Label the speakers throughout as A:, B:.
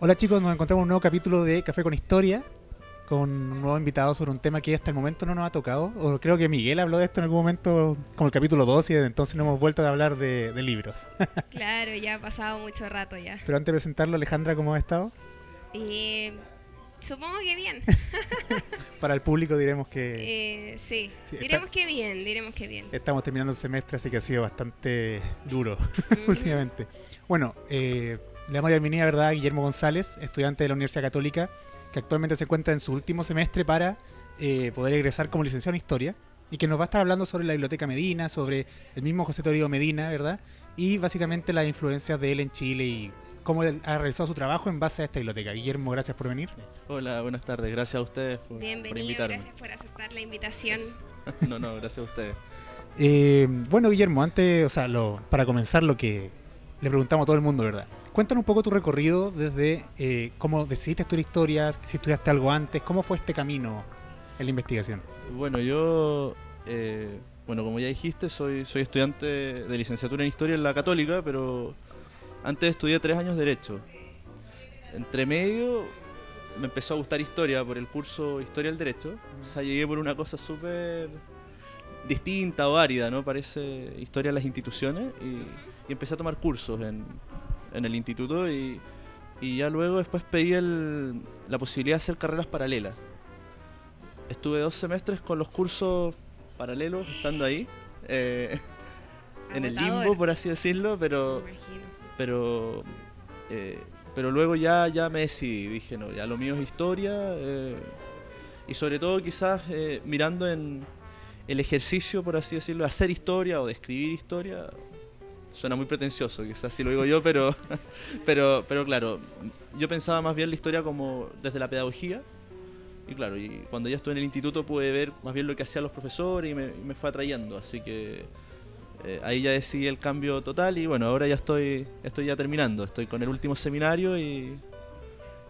A: Hola chicos, nos encontramos en un nuevo capítulo de Café con Historia, con un nuevo invitado sobre un tema que hasta el momento no nos ha tocado. O creo que Miguel habló de esto en algún momento, como el capítulo 2, y desde entonces no hemos vuelto a hablar de, de libros.
B: Claro, ya ha pasado mucho rato ya.
A: Pero antes de presentarlo, Alejandra, ¿cómo ha estado?
B: Eh, supongo que bien.
A: Para el público diremos que
B: Eh, sí,
A: Sí,
B: diremos
A: está-
B: que bien, diremos que bien.
A: estamos terminando el semestre, así que ha sido bastante duro últimamente. Bueno, eh, le damos la bienvenida, ¿verdad?, a Guillermo González, estudiante de la Universidad Católica, que actualmente se encuentra en su último semestre para eh, poder egresar como licenciado en Historia y que nos va a estar hablando sobre la Biblioteca Medina, sobre el mismo José Toribio Medina, ¿verdad? Y básicamente las influencias de él en Chile y cómo él ha realizado su trabajo en base a esta biblioteca. Guillermo, gracias por venir.
C: Hola, buenas tardes. Gracias a ustedes por, por
B: Bienvenido,
C: invitarme.
B: gracias por aceptar la invitación.
C: No, no, gracias a ustedes.
A: Eh, bueno, Guillermo, antes, o sea, lo- para comenzar lo que le preguntamos a todo el mundo, ¿verdad? Cuéntanos un poco tu recorrido desde eh, cómo decidiste estudiar historias, si estudiaste algo antes, cómo fue este camino en la investigación.
C: Bueno, yo, eh, bueno, como ya dijiste, soy, soy estudiante de licenciatura en Historia en la Católica, pero antes estudié tres años Derecho. Entre medio me empezó a gustar Historia por el curso Historia del Derecho. O sea, llegué por una cosa súper distinta o árida, ¿no? Parece Historia de las instituciones y empecé a tomar cursos en, en el instituto y, y ya luego después pedí el- la posibilidad de hacer carreras paralelas. Estuve dos semestres con los cursos paralelos, estando ahí, eh, en el limbo, por así decirlo, pero, pero, eh, pero luego ya, ya me decidí, dije, no, ya lo mío es historia, eh, y sobre todo quizás eh, mirando en el ejercicio, por así decirlo, de hacer historia o de escribir historia, suena muy pretencioso, quizás así lo digo yo, pero, pero, pero claro, yo pensaba más bien la historia como desde la pedagogía, y claro, y cuando ya estuve en el instituto pude ver más bien lo que hacían los profesores y me, y me fue atrayendo, así que eh, ahí ya decidí el cambio total y bueno, ahora ya estoy, estoy ya terminando, estoy con el último seminario y,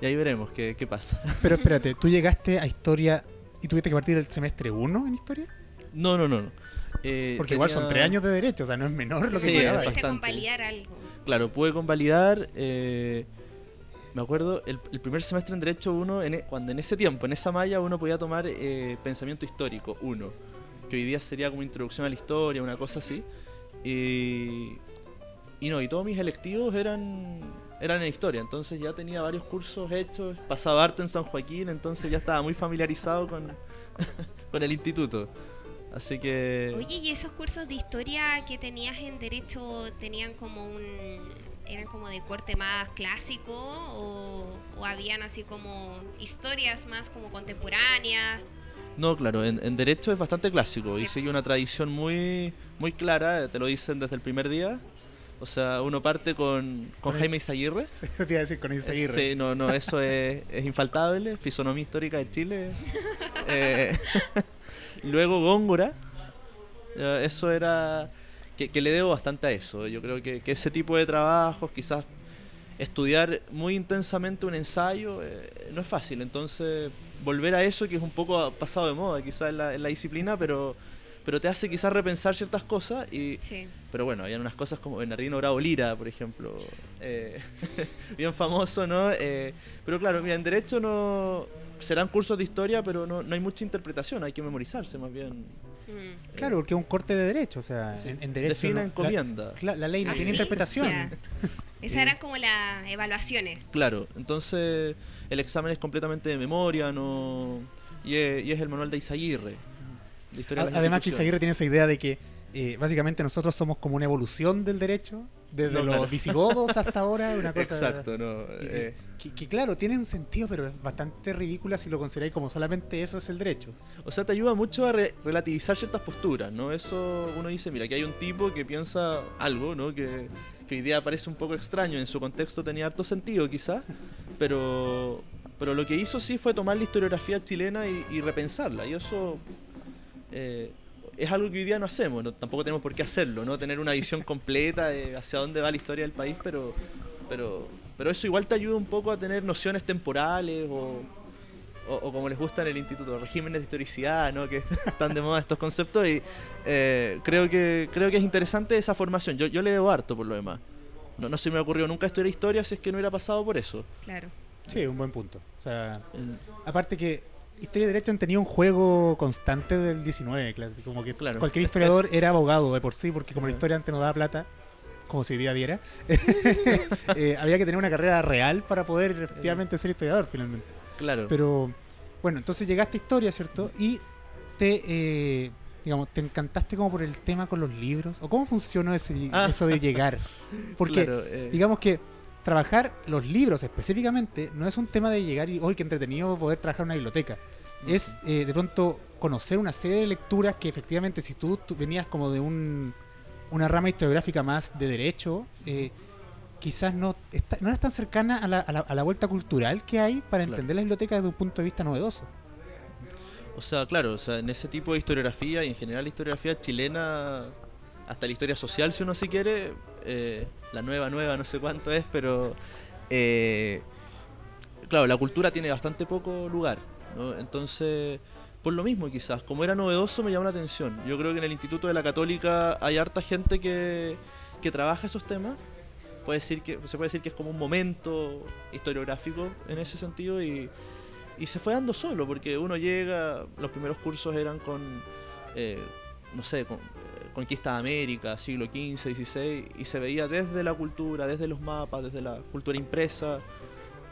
C: y ahí veremos qué, qué pasa.
A: Pero espérate, ¿tú llegaste a historia y tuviste que partir del semestre 1 en historia?
C: No, no, no. no. Eh,
A: Porque igual son
C: tenía-
A: tres años de derecho, o sea, no es menor lo que
C: Sí, bastante.
B: convalidar algo.
C: Claro, pude convalidar. eh, me acuerdo, el, el primer semestre en Derecho 1, en e- cuando en ese tiempo, en esa malla, uno podía tomar eh, Pensamiento Histórico 1, que hoy día sería como Introducción a la Historia, una cosa así. Y, y no, y todos mis electivos eran, eran en Historia, entonces ya tenía varios cursos hechos, pasaba arte en San Joaquín, entonces ya estaba muy familiarizado con, con el instituto. Así que...
B: Oye, ¿y esos cursos de historia que tenías en Derecho tenían como un... eran como de corte más clásico o, o habían así como historias más como contemporáneas?
C: No, claro, en, en derecho es bastante clásico y
B: Sí.
C: sigue una tradición muy, muy clara, te lo dicen desde el primer día. O sea, uno parte con, con Jaime Izaguirre.
A: Eso te iba a decir con Isaguirre.
C: Sí, no, no, eso es, es infaltable. Fisonomía histórica de Chile. Eh, luego Góngora. Eso era. Que, que le debo bastante a eso. Yo creo que, que ese tipo de trabajos, quizás estudiar muy intensamente un ensayo, eh, no es fácil. Entonces, volver a eso, que es un poco pasado de moda, quizás en la, en la disciplina, pero, pero te hace quizás repensar ciertas cosas y,
B: Sí.
C: pero bueno, habían unas cosas como Bernardino Bravo Lira, por ejemplo, eh, bien famoso, ¿no? Eh, pero claro, mira, en Derecho no serán cursos de historia, pero no, no hay mucha interpretación, hay que memorizarse más bien.
B: Mm.
A: Claro, porque es un corte de derecho, o sea,
C: Sí.
A: en, en derecho.
C: Defina
A: no-
C: encomienda.
A: La, la ley no
B: Ah,
A: tiene
B: sí,
A: interpretación.
B: o sea, Esas eran como las evaluaciones.
C: Claro, entonces el examen es completamente de memoria, no y es, y es el manual de de historia de las
A: Además que
C: instituciones.
A: Izaguirre tiene esa idea de que eh, básicamente nosotros somos como una evolución del derecho, desde
C: No,
A: los
C: claro.
A: visigodos hasta ahora, una cosa...
C: Exacto, no. eh,
A: que, que claro, tiene un sentido, pero es bastante ridícula si lo consideráis como solamente eso es el derecho.
C: O sea, te ayuda mucho a re- relativizar ciertas posturas, ¿no? Eso uno dice, mira, que hay un tipo que piensa algo, ¿no? Que, que día parece un poco extraño, en su contexto tenía harto sentido quizás, pero, pero lo que hizo sí fue tomar la historiografía chilena y, y repensarla, y eso eh, es algo que hoy día no hacemos, no, tampoco tenemos por qué hacerlo, no tener una visión completa de hacia dónde va la historia del país, pero, pero, pero eso igual te ayuda un poco a tener nociones temporales o, o, o como les gusta en el instituto, regímenes de historicidad, ¿no? que están de moda estos conceptos y eh, creo, que, creo que es interesante esa formación. Yo, yo le debo harto por lo demás. No, no se me ocurrió nunca estudiar historia si es que no hubiera pasado por eso.
B: Claro.
A: Sí, un buen punto. O sea,
C: El-
A: aparte que Historia y Derecho han tenido un juego constante del 19, clase, como que
C: Claro.
A: cualquier historiador era abogado de por sí, porque como la historia antes no daba plata, como si hoy día diera, eh, había que tener una carrera real para poder efectivamente ser historiador finalmente.
C: claro.
A: Pero bueno, entonces llegaste a historia, ¿cierto? Y te, eh, digamos, te encantaste como por el tema con los libros. ¿O cómo funcionó ese,
C: Ah.
A: eso de llegar? Porque
C: Claro, eh,
A: digamos que trabajar los libros específicamente no es un tema de llegar y, hoy qué entretenido poder trabajar en una biblioteca. Es eh, de pronto conocer una serie de lecturas que efectivamente si tú, tú venías como de un, una rama historiográfica más de derecho, eh, quizás no, está- no eras tan cercana a la, a la- a la vuelta cultural que hay para
C: Claro.
A: entender la biblioteca desde un punto de vista novedoso.
C: O sea, claro, o sea, en ese tipo de historiografía y en general la historiografía chilena, hasta la historia social, si uno si quiere, eh, la nueva, nueva, no sé cuánto es, pero eh, claro, la cultura tiene bastante poco lugar. Entonces, por lo mismo quizás, como era novedoso me llamó la atención. Yo creo que en el Instituto de la Católica hay harta gente que, que trabaja esos temas. Puede decir que, se puede decir que es como un momento historiográfico en ese sentido y, y se fue dando solo, porque uno llega, los primeros cursos eran con, eh, no sé, con, Conquista de América, siglo XV, XVI, y se veía desde la cultura, desde los mapas, desde la cultura impresa.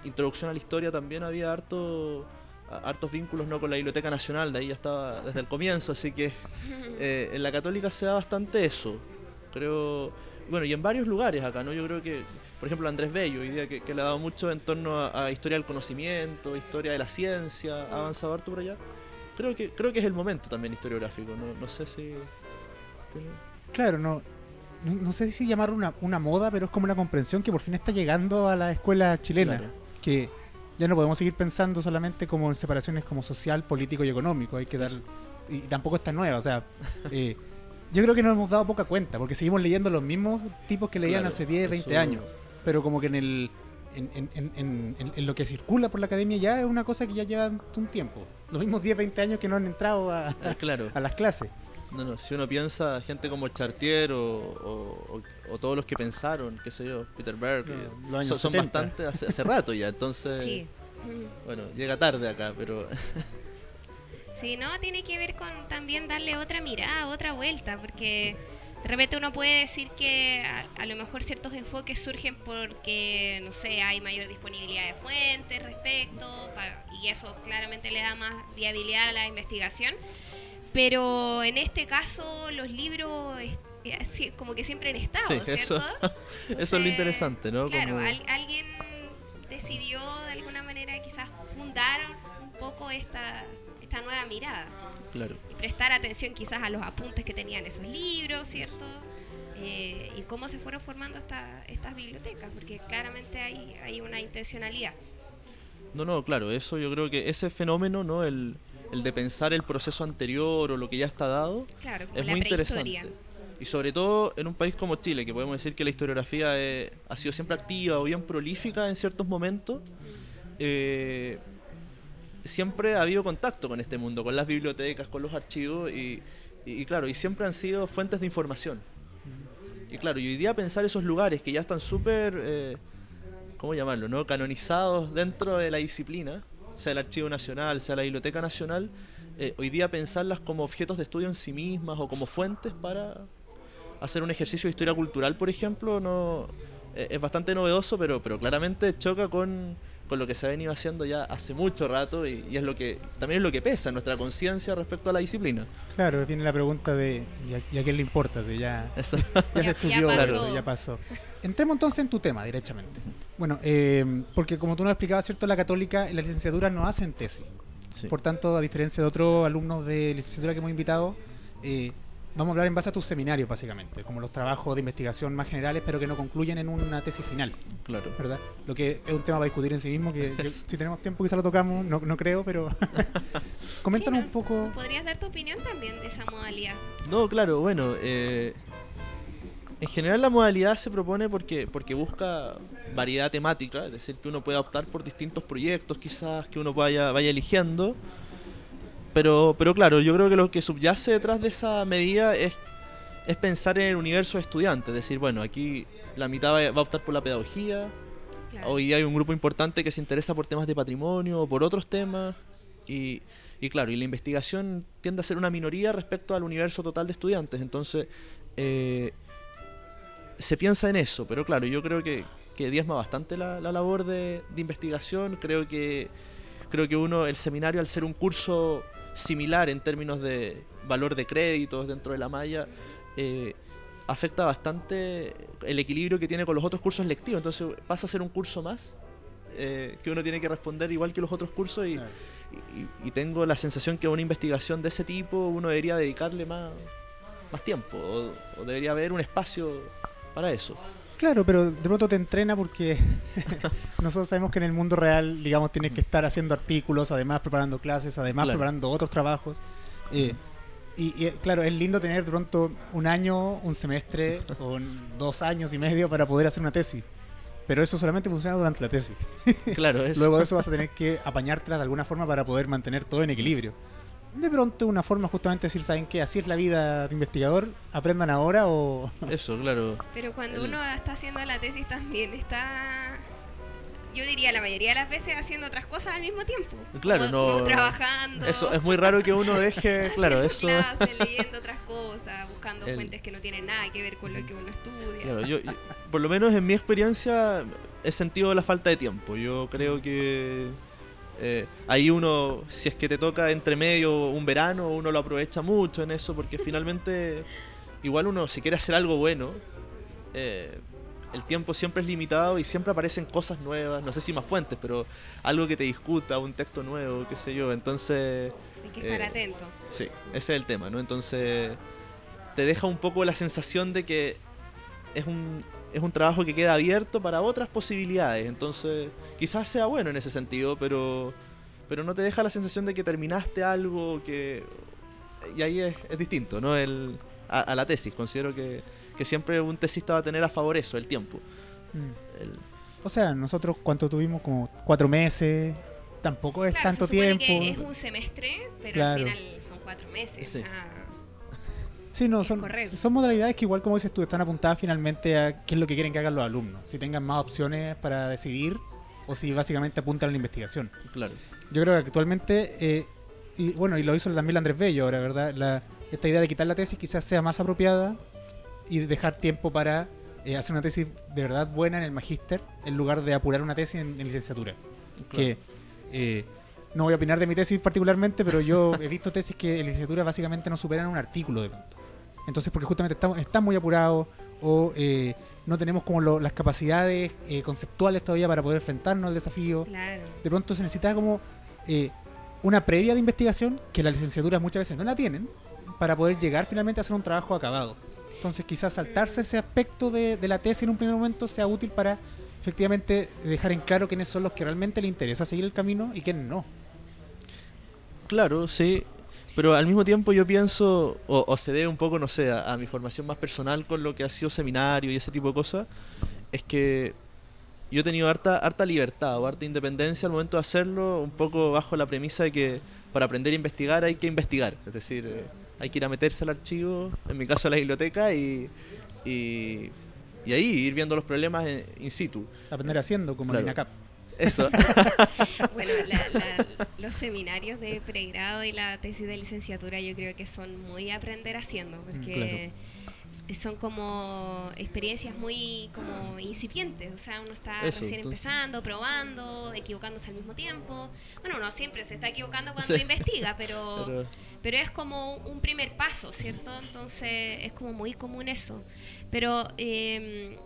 C: Introducción a la historia también había harto, hartos vínculos ¿no? con la Biblioteca Nacional, de ahí ya estaba desde el comienzo, así que eh, en la católica se da bastante eso. Creo, bueno, y en varios lugares acá, ¿no? Yo creo que, por ejemplo, Andrés Bello, hoy día que, que le ha dado mucho en torno a, a historia del conocimiento, historia de la ciencia, ha avanzado harto por allá. Creo que, creo que es el momento también historiográfico, no, no sé si...
A: Claro, no, no, no sé si llamar una, una moda, pero es como una comprensión que por fin está llegando a la escuela chilena.
C: Claro.
A: Que ya no podemos seguir pensando solamente como en separaciones como social, político y económico. Hay que dar. Y tampoco está nueva. O sea, eh, yo creo que nos hemos dado poca cuenta, porque seguimos leyendo los mismos tipos que leían
C: Claro,
A: hace 10, 20
C: eso-
A: años. Pero como que en el. En, en- en- en- en- en lo que circula por la academia ya es una cosa que ya lleva un tiempo. Los mismos 10, 20 años que no han entrado a,
C: Ah, claro.
A: a las clases.
C: No, no, si uno piensa gente como Chartier o, o- o- o todos los que pensaron, qué sé yo, Peter Berg,
A: No,
C: eh,
A: los años
C: son, son
A: 70.
C: bastante hace, hace rato ya, entonces,
B: Sí.
C: bueno, llega tarde acá, pero
B: Sí, no, tiene que ver con también darle otra mirada, otra vuelta, porque de repente uno puede decir que a, a lo mejor ciertos enfoques surgen porque, no sé, hay mayor disponibilidad de fuentes respecto, pa- y eso claramente le da más viabilidad a la investigación, pero en este caso los libros eh, así, como que siempre han estado,
C: Sí,
B: ¿cierto?
C: eso- eso es lo interesante, ¿no?
B: Claro,
C: Como-
B: al- alguien decidió de alguna manera quizás fundar un poco esta, esta nueva mirada
C: claro.
B: y prestar atención quizás a los apuntes que tenían esos libros, ¿cierto? Eh, y cómo se fueron formando esta- estas bibliotecas, porque claramente hay, hay una intencionalidad.
C: No, no, claro, eso yo creo que ese fenómeno, ¿no? El, el de pensar el proceso anterior o lo que ya está dado,
B: Claro, como
C: es
B: la
C: muy interesante. Y sobre todo en un país como Chile, que podemos decir que la historiografía eh, ha sido siempre activa o bien prolífica en ciertos momentos, eh, siempre ha habido contacto con este mundo, con las bibliotecas, con los archivos y, y- y claro, y siempre han sido fuentes de información. Y claro, y hoy día pensar esos lugares que ya están súper, eh, ¿cómo llamarlo? no Canonizados dentro de la disciplina, sea el Archivo Nacional, sea la Biblioteca Nacional, eh, hoy día pensarlas como objetos de estudio en sí mismas o como fuentes para hacer un ejercicio de historia cultural, por ejemplo, no eh, es bastante novedoso, pero, pero claramente choca con, con lo que se ha venido haciendo ya hace mucho rato y, y es lo que también es lo que pesa en nuestra conciencia respecto a la disciplina.
A: Claro, viene la pregunta de ¿y a, y a quién le importa? Si ya,
C: Eso.
A: ya,
B: Ya-
A: se
B: ya
A: estudió,
B: pasó.
A: claro, ya pasó. Entremos entonces en tu tema, directamente. Bueno, eh, porque como tú nos explicabas, ¿cierto? La católica, en la licenciatura no hacen tesis.
C: Sí.
A: Por tanto, a diferencia de otros alumnos de licenciatura que hemos invitado, eh, vamos a hablar en base a tus seminarios, básicamente, como los trabajos de investigación más generales, pero que no concluyen en una tesis final,
C: Claro.
A: ¿verdad? Lo que es un tema para discutir en sí mismo, que yo- si tenemos tiempo quizá lo tocamos, no, no creo, pero coméntanos
B: Sí,
A: un poco.
B: ¿Podrías dar tu opinión también de esa modalidad?
C: No, claro, bueno, eh, en general la modalidad se propone porque, porque busca variedad temática, es decir, que uno pueda optar por distintos proyectos quizás que uno vaya, vaya eligiendo. Pero, pero claro, yo creo que lo que subyace detrás de esa medida es, es pensar en el universo de estudiantes, es decir, bueno, aquí la mitad va, va a optar por la pedagogía,
B: Claro.
C: Hoy hay un grupo importante que se interesa por temas de patrimonio o por otros temas. Y, y claro, y la investigación tiende a ser una minoría respecto al universo total de estudiantes. Entonces, eh, se piensa en eso. Pero claro, yo creo que, que diezma bastante la, la labor de, de investigación. Creo que, creo que uno, el seminario, al ser un curso similar en términos de valor de créditos dentro de la malla, eh, afecta bastante el equilibrio que tiene con los otros cursos lectivos. Entonces pasa a ser un curso más eh, que uno tiene que responder igual que los otros cursos y, y tengo la sensación que a una investigación de ese tipo uno debería dedicarle más, más tiempo o, o debería haber un espacio para eso.
A: Claro, pero de pronto te entrena porque nosotros sabemos que en el mundo real, digamos, tienes que estar haciendo artículos, además preparando clases, además
C: Claro.
A: preparando otros trabajos. Eh, y, y, claro, es lindo tener de pronto un año, un semestre o un- dos años y medio para poder hacer una tesis. Pero eso solamente funciona durante la tesis.
C: Claro, es,
A: Luego de eso vas a tener que apañártela de alguna forma para poder mantener todo en equilibrio. De pronto una forma justamente de decir, ¿saben qué? Así es la vida de investigador, aprendan ahora o...
C: eso, claro.
B: Pero cuando
C: El-
B: uno está haciendo la tesis también está, yo diría la mayoría de las veces haciendo otras cosas al mismo tiempo.
C: Claro,
B: como,
C: no-
B: como trabajando.
C: Eso es muy raro que uno deje, claro, eso.
B: clases, leyendo otras cosas, buscando
C: El-
B: fuentes que no tienen nada que ver con lo que uno estudia.
C: Claro, yo, yo- por lo menos en mi experiencia he sentido la falta de tiempo. Yo creo que eh, ahí uno, si es que te toca entre medio un verano, uno lo aprovecha mucho en eso porque finalmente igual uno si quiere hacer algo bueno, eh, el tiempo siempre es limitado y siempre aparecen cosas nuevas, no sé si más fuentes, pero algo que te discuta, un texto nuevo, qué sé yo. Entonces...
B: Hay que estar
C: eh,
B: atento.
C: Sí, ese es el tema, ¿no? Entonces te deja un poco la sensación de que es un, es un trabajo que queda abierto para otras posibilidades. Entonces quizás sea bueno en ese sentido, pero, pero no te deja la sensación de que terminaste algo que... Y ahí es, es distinto, ¿no? El, a, a la tesis. Considero que, que siempre un tesista va a tener a favor eso, el tiempo.
A: Mm.
C: El-
A: O sea, nosotros cuánto tuvimos, como cuatro meses, tampoco es
B: Claro,
A: tanto
B: se
A: tiempo.
B: que es un semestre, pero
A: Claro.
B: al final son cuatro meses.
C: Sí.
B: o sea,
A: Sí, no, son, modalidades que igual como dices tú, están apuntadas finalmente a qué es lo que quieren que hagan los alumnos. Si tengan más opciones para decidir o si básicamente apuntan a la investigación.
C: claro.
A: Yo creo que actualmente, eh, y bueno, y lo hizo también Andrés Bello ahora, ¿verdad? La, esta idea de quitar la tesis quizás sea más apropiada y dejar tiempo para eh, hacer una tesis de verdad buena en el magíster en lugar de apurar una tesis en, en licenciatura. Que eh, no voy a opinar de mi tesis particularmente, pero yo he visto tesis que en licenciatura básicamente no superan un artículo de pronto. Entonces, porque justamente estamos, están muy apurados o eh, no tenemos como lo- las capacidades eh, conceptuales todavía para poder enfrentarnos al desafío
B: claro.
A: de pronto se necesita como eh, una previa de investigación que las licenciaturas muchas veces no la tienen para poder llegar finalmente a hacer un trabajo acabado. Entonces quizás saltarse ese aspecto de, de la tesis en un primer momento sea útil para efectivamente dejar en claro quiénes son los que realmente le interesa seguir el camino y quiénes no.
C: Claro, sí. Pero al mismo tiempo yo pienso, o, o se debe un poco, no sé, a, a mi formación más personal con lo que ha sido seminario y ese tipo de cosas, es que yo he tenido harta, harta libertad o harta independencia al momento de hacerlo, un poco bajo la premisa de que para aprender a investigar hay que investigar. Es decir, eh, hay que ir a meterse al archivo, en mi caso a la biblioteca, y, y, y ahí ir viendo los problemas en- in situ.
A: Aprender haciendo como
C: Claro.
A: en INACAP.
C: Eso.
B: Bueno, la- la- los seminarios de pregrado y la tesis de licenciatura yo creo que son muy aprender haciendo, porque s- son como experiencias muy como incipientes, o sea, uno está
C: Eso,
B: recién
C: entonces-
B: empezando, probando, equivocándose al mismo tiempo. Bueno, uno siempre se está equivocando cuando
C: Sí.
B: investiga, pero,
C: Pero-
B: pero es como un primer paso, ¿cierto? Entonces es como muy común eso. Pero eh,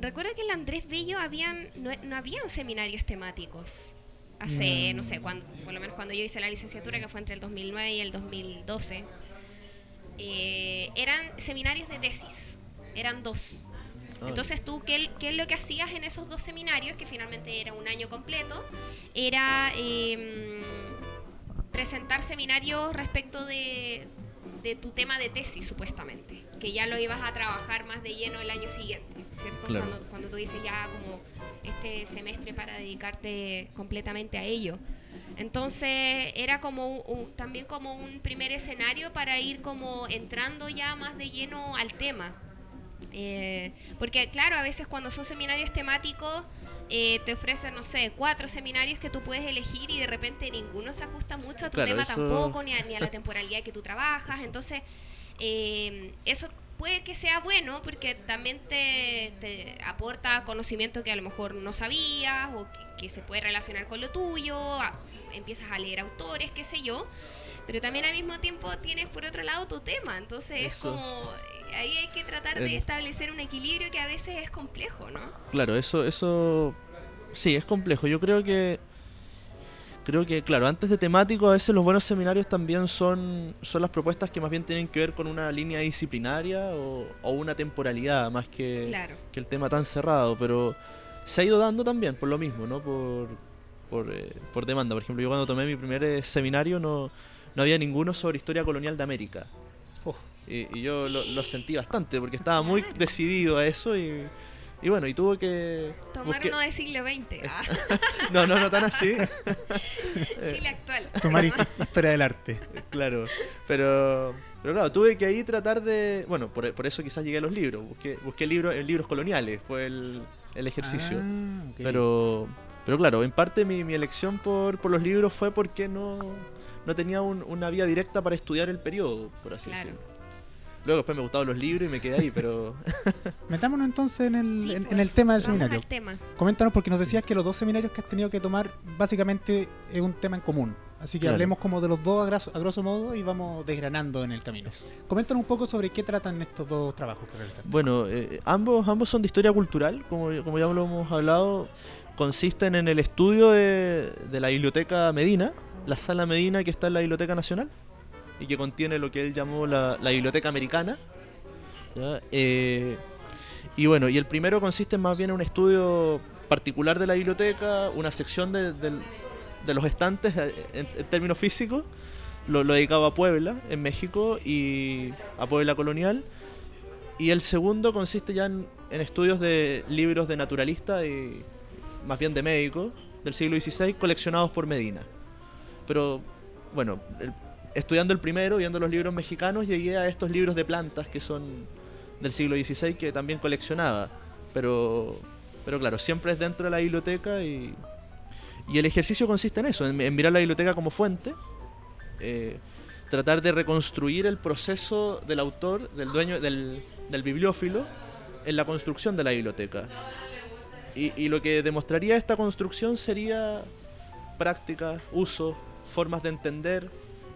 B: recuerdo que en el Andrés Bello habían, no, no habían seminarios temáticos. Hace,
A: Mm.
B: no sé, cuando, por lo menos cuando yo hice la licenciatura, que fue entre el 2009 y el 2012. eh, eran seminarios de tesis, eran dos. Entonces tú, ¿qué, qué es lo que hacías en esos dos seminarios, que finalmente era un año completo? Era eh, presentar seminarios respecto de, de tu tema de tesis, supuestamente, que ya lo ibas a trabajar más de lleno el año siguiente, ¿cierto?
C: Claro.
B: Cuando, cuando tú dices ya como este semestre para dedicarte completamente a ello. Entonces era como un- también como un primer escenario para ir como entrando ya más de lleno al tema. Eh, porque claro, a veces cuando son seminarios temáticos eh, te ofrecen, no sé, cuatro seminarios que tú puedes elegir y de repente ninguno se ajusta mucho a tu
C: Claro,
B: tema
C: eso-
B: tampoco, ni a, ni a la temporalidad que tú trabajas. Entonces, eh, eso puede que sea bueno porque también te, te aporta conocimiento que a lo mejor no sabías o que, que se puede relacionar con lo tuyo, a- empiezas a leer autores, qué sé yo. Pero también al mismo tiempo tienes por otro lado tu tema, entonces es como ahí hay que tratar de establecer un equilibrio que a veces es complejo, ¿no?
C: Claro, eso, eso sí, es complejo. Yo creo que creo que, claro, antes de temático, a veces los buenos seminarios también son, son las propuestas que más bien tienen que ver con una línea disciplinaria o, o una temporalidad, más que,
B: Claro.
C: que el tema tan cerrado. Pero se ha ido dando también por lo mismo, ¿no? Por, por, eh, por demanda. Por ejemplo, yo cuando tomé mi primer eh, seminario no, no había ninguno sobre historia colonial de América.
A: Oh.
C: Y, y yo lo, lo sentí bastante porque estaba muy decidido a eso y, y bueno, y tuvo que...
B: Tomar uno del siglo XX, ah,
C: No, no, no tan así,
B: Chile actual.
A: Tomar hi- historia del arte.
C: claro. Pero, pero claro, tuve que ahí tratar de... Bueno, por, por eso quizás llegué a los libros. Busqué, busqué libros, en libros coloniales, fue el, el ejercicio.
A: Ah.
C: Pero, pero claro, en parte mi, mi elección por, por los libros fue porque no, no tenía un- una vía directa para estudiar el periodo, por así
B: Claro.
C: decirlo. Luego después me gustaban los libros y me quedé ahí, pero...
A: Metámonos entonces en el,
B: Sí,
A: en,
B: pues,
A: en el tema del
B: Vamos
A: seminario.
B: al tema.
A: Coméntanos porque nos decías que los dos seminarios que has tenido que tomar básicamente es un tema en común. Así que
C: Claro.
A: hablemos como de los dos a grosso, a grosso modo y vamos desgranando en el camino. Coméntanos un poco sobre qué tratan estos dos trabajos que realizaste.
C: Bueno, eh, ambos, ambos son de historia cultural, como, como ya lo hemos hablado. Consisten en el estudio de, de la Biblioteca Medina, la Sala Medina que está en la Biblioteca Nacional y que contiene lo que él llamó la, la Biblioteca Americana. ¿ya? Eh, y bueno, y el primero consiste más bien en un estudio particular de la biblioteca, una sección de, del- de los estantes eh, en, en términos físicos, lo, lo dedicado a Puebla, en México, y a Puebla colonial. Y el segundo consiste ya en, en estudios de libros de naturalista y más bien de médico del siglo XVI coleccionados por Medina. Pero bueno, el- estudiando el primero, viendo los libros mexicanos, llegué a estos libros de plantas que son del siglo XVI que también coleccionaba. Pero, pero claro, siempre es dentro de la biblioteca y, el ejercicio consiste en eso, en, mirar la biblioteca como fuente, eh, tratar de reconstruir el proceso del autor, del dueño, del, bibliófilo, en la construcción de la biblioteca. Y, y lo que demostraría esta construcción sería práctica, uso, formas de entender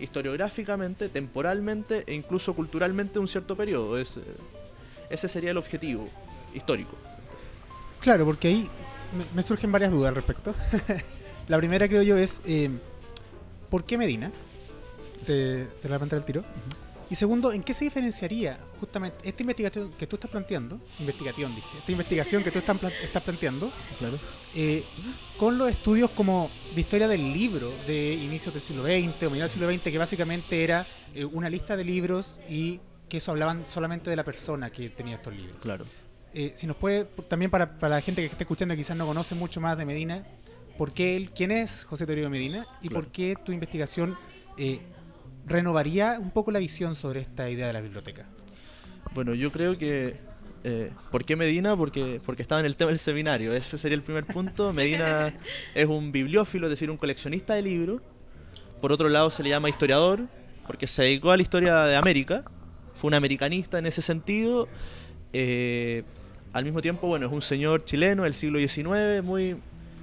C: historiográficamente, temporalmente e incluso culturalmente un cierto periodo. Es, eh, ese sería el objetivo histórico.
A: Claro, porque ahí me, surgen varias dudas al respecto. la primera creo yo es, eh, ¿por qué Medina? Te, te la planteé el tiro. Y segundo, ¿en qué se diferenciaría justamente esta investigación que tú estás planteando, investigación dije, esta investigación que tú estás, plan- estás planteando,
C: Claro.
A: eh, con los estudios como de historia del libro de inicios del siglo XX o mediados del siglo XX, que básicamente era eh, una lista de libros y que eso hablaban solamente de la persona que tenía estos libros?
C: Claro.
A: Eh, si nos puede, también para, para la gente que esté escuchando y quizás no conoce mucho más de Medina, ¿por qué él, quién es José Toribio Medina y
C: Claro.
A: por qué tu investigación eh, renovaría un poco la visión sobre esta idea de la biblioteca?
C: Bueno, yo creo que. eh, ¿Por qué Medina? Porque, porque estaba en el tema del seminario. Ese sería el primer punto. Medina es un bibliófilo, es decir, un coleccionista de libros. Por otro lado, se le llama historiador, porque se dedicó a la historia de América. Fue un americanista en ese sentido. Eh, al mismo tiempo, bueno, es un señor chileno del siglo XIX, muy,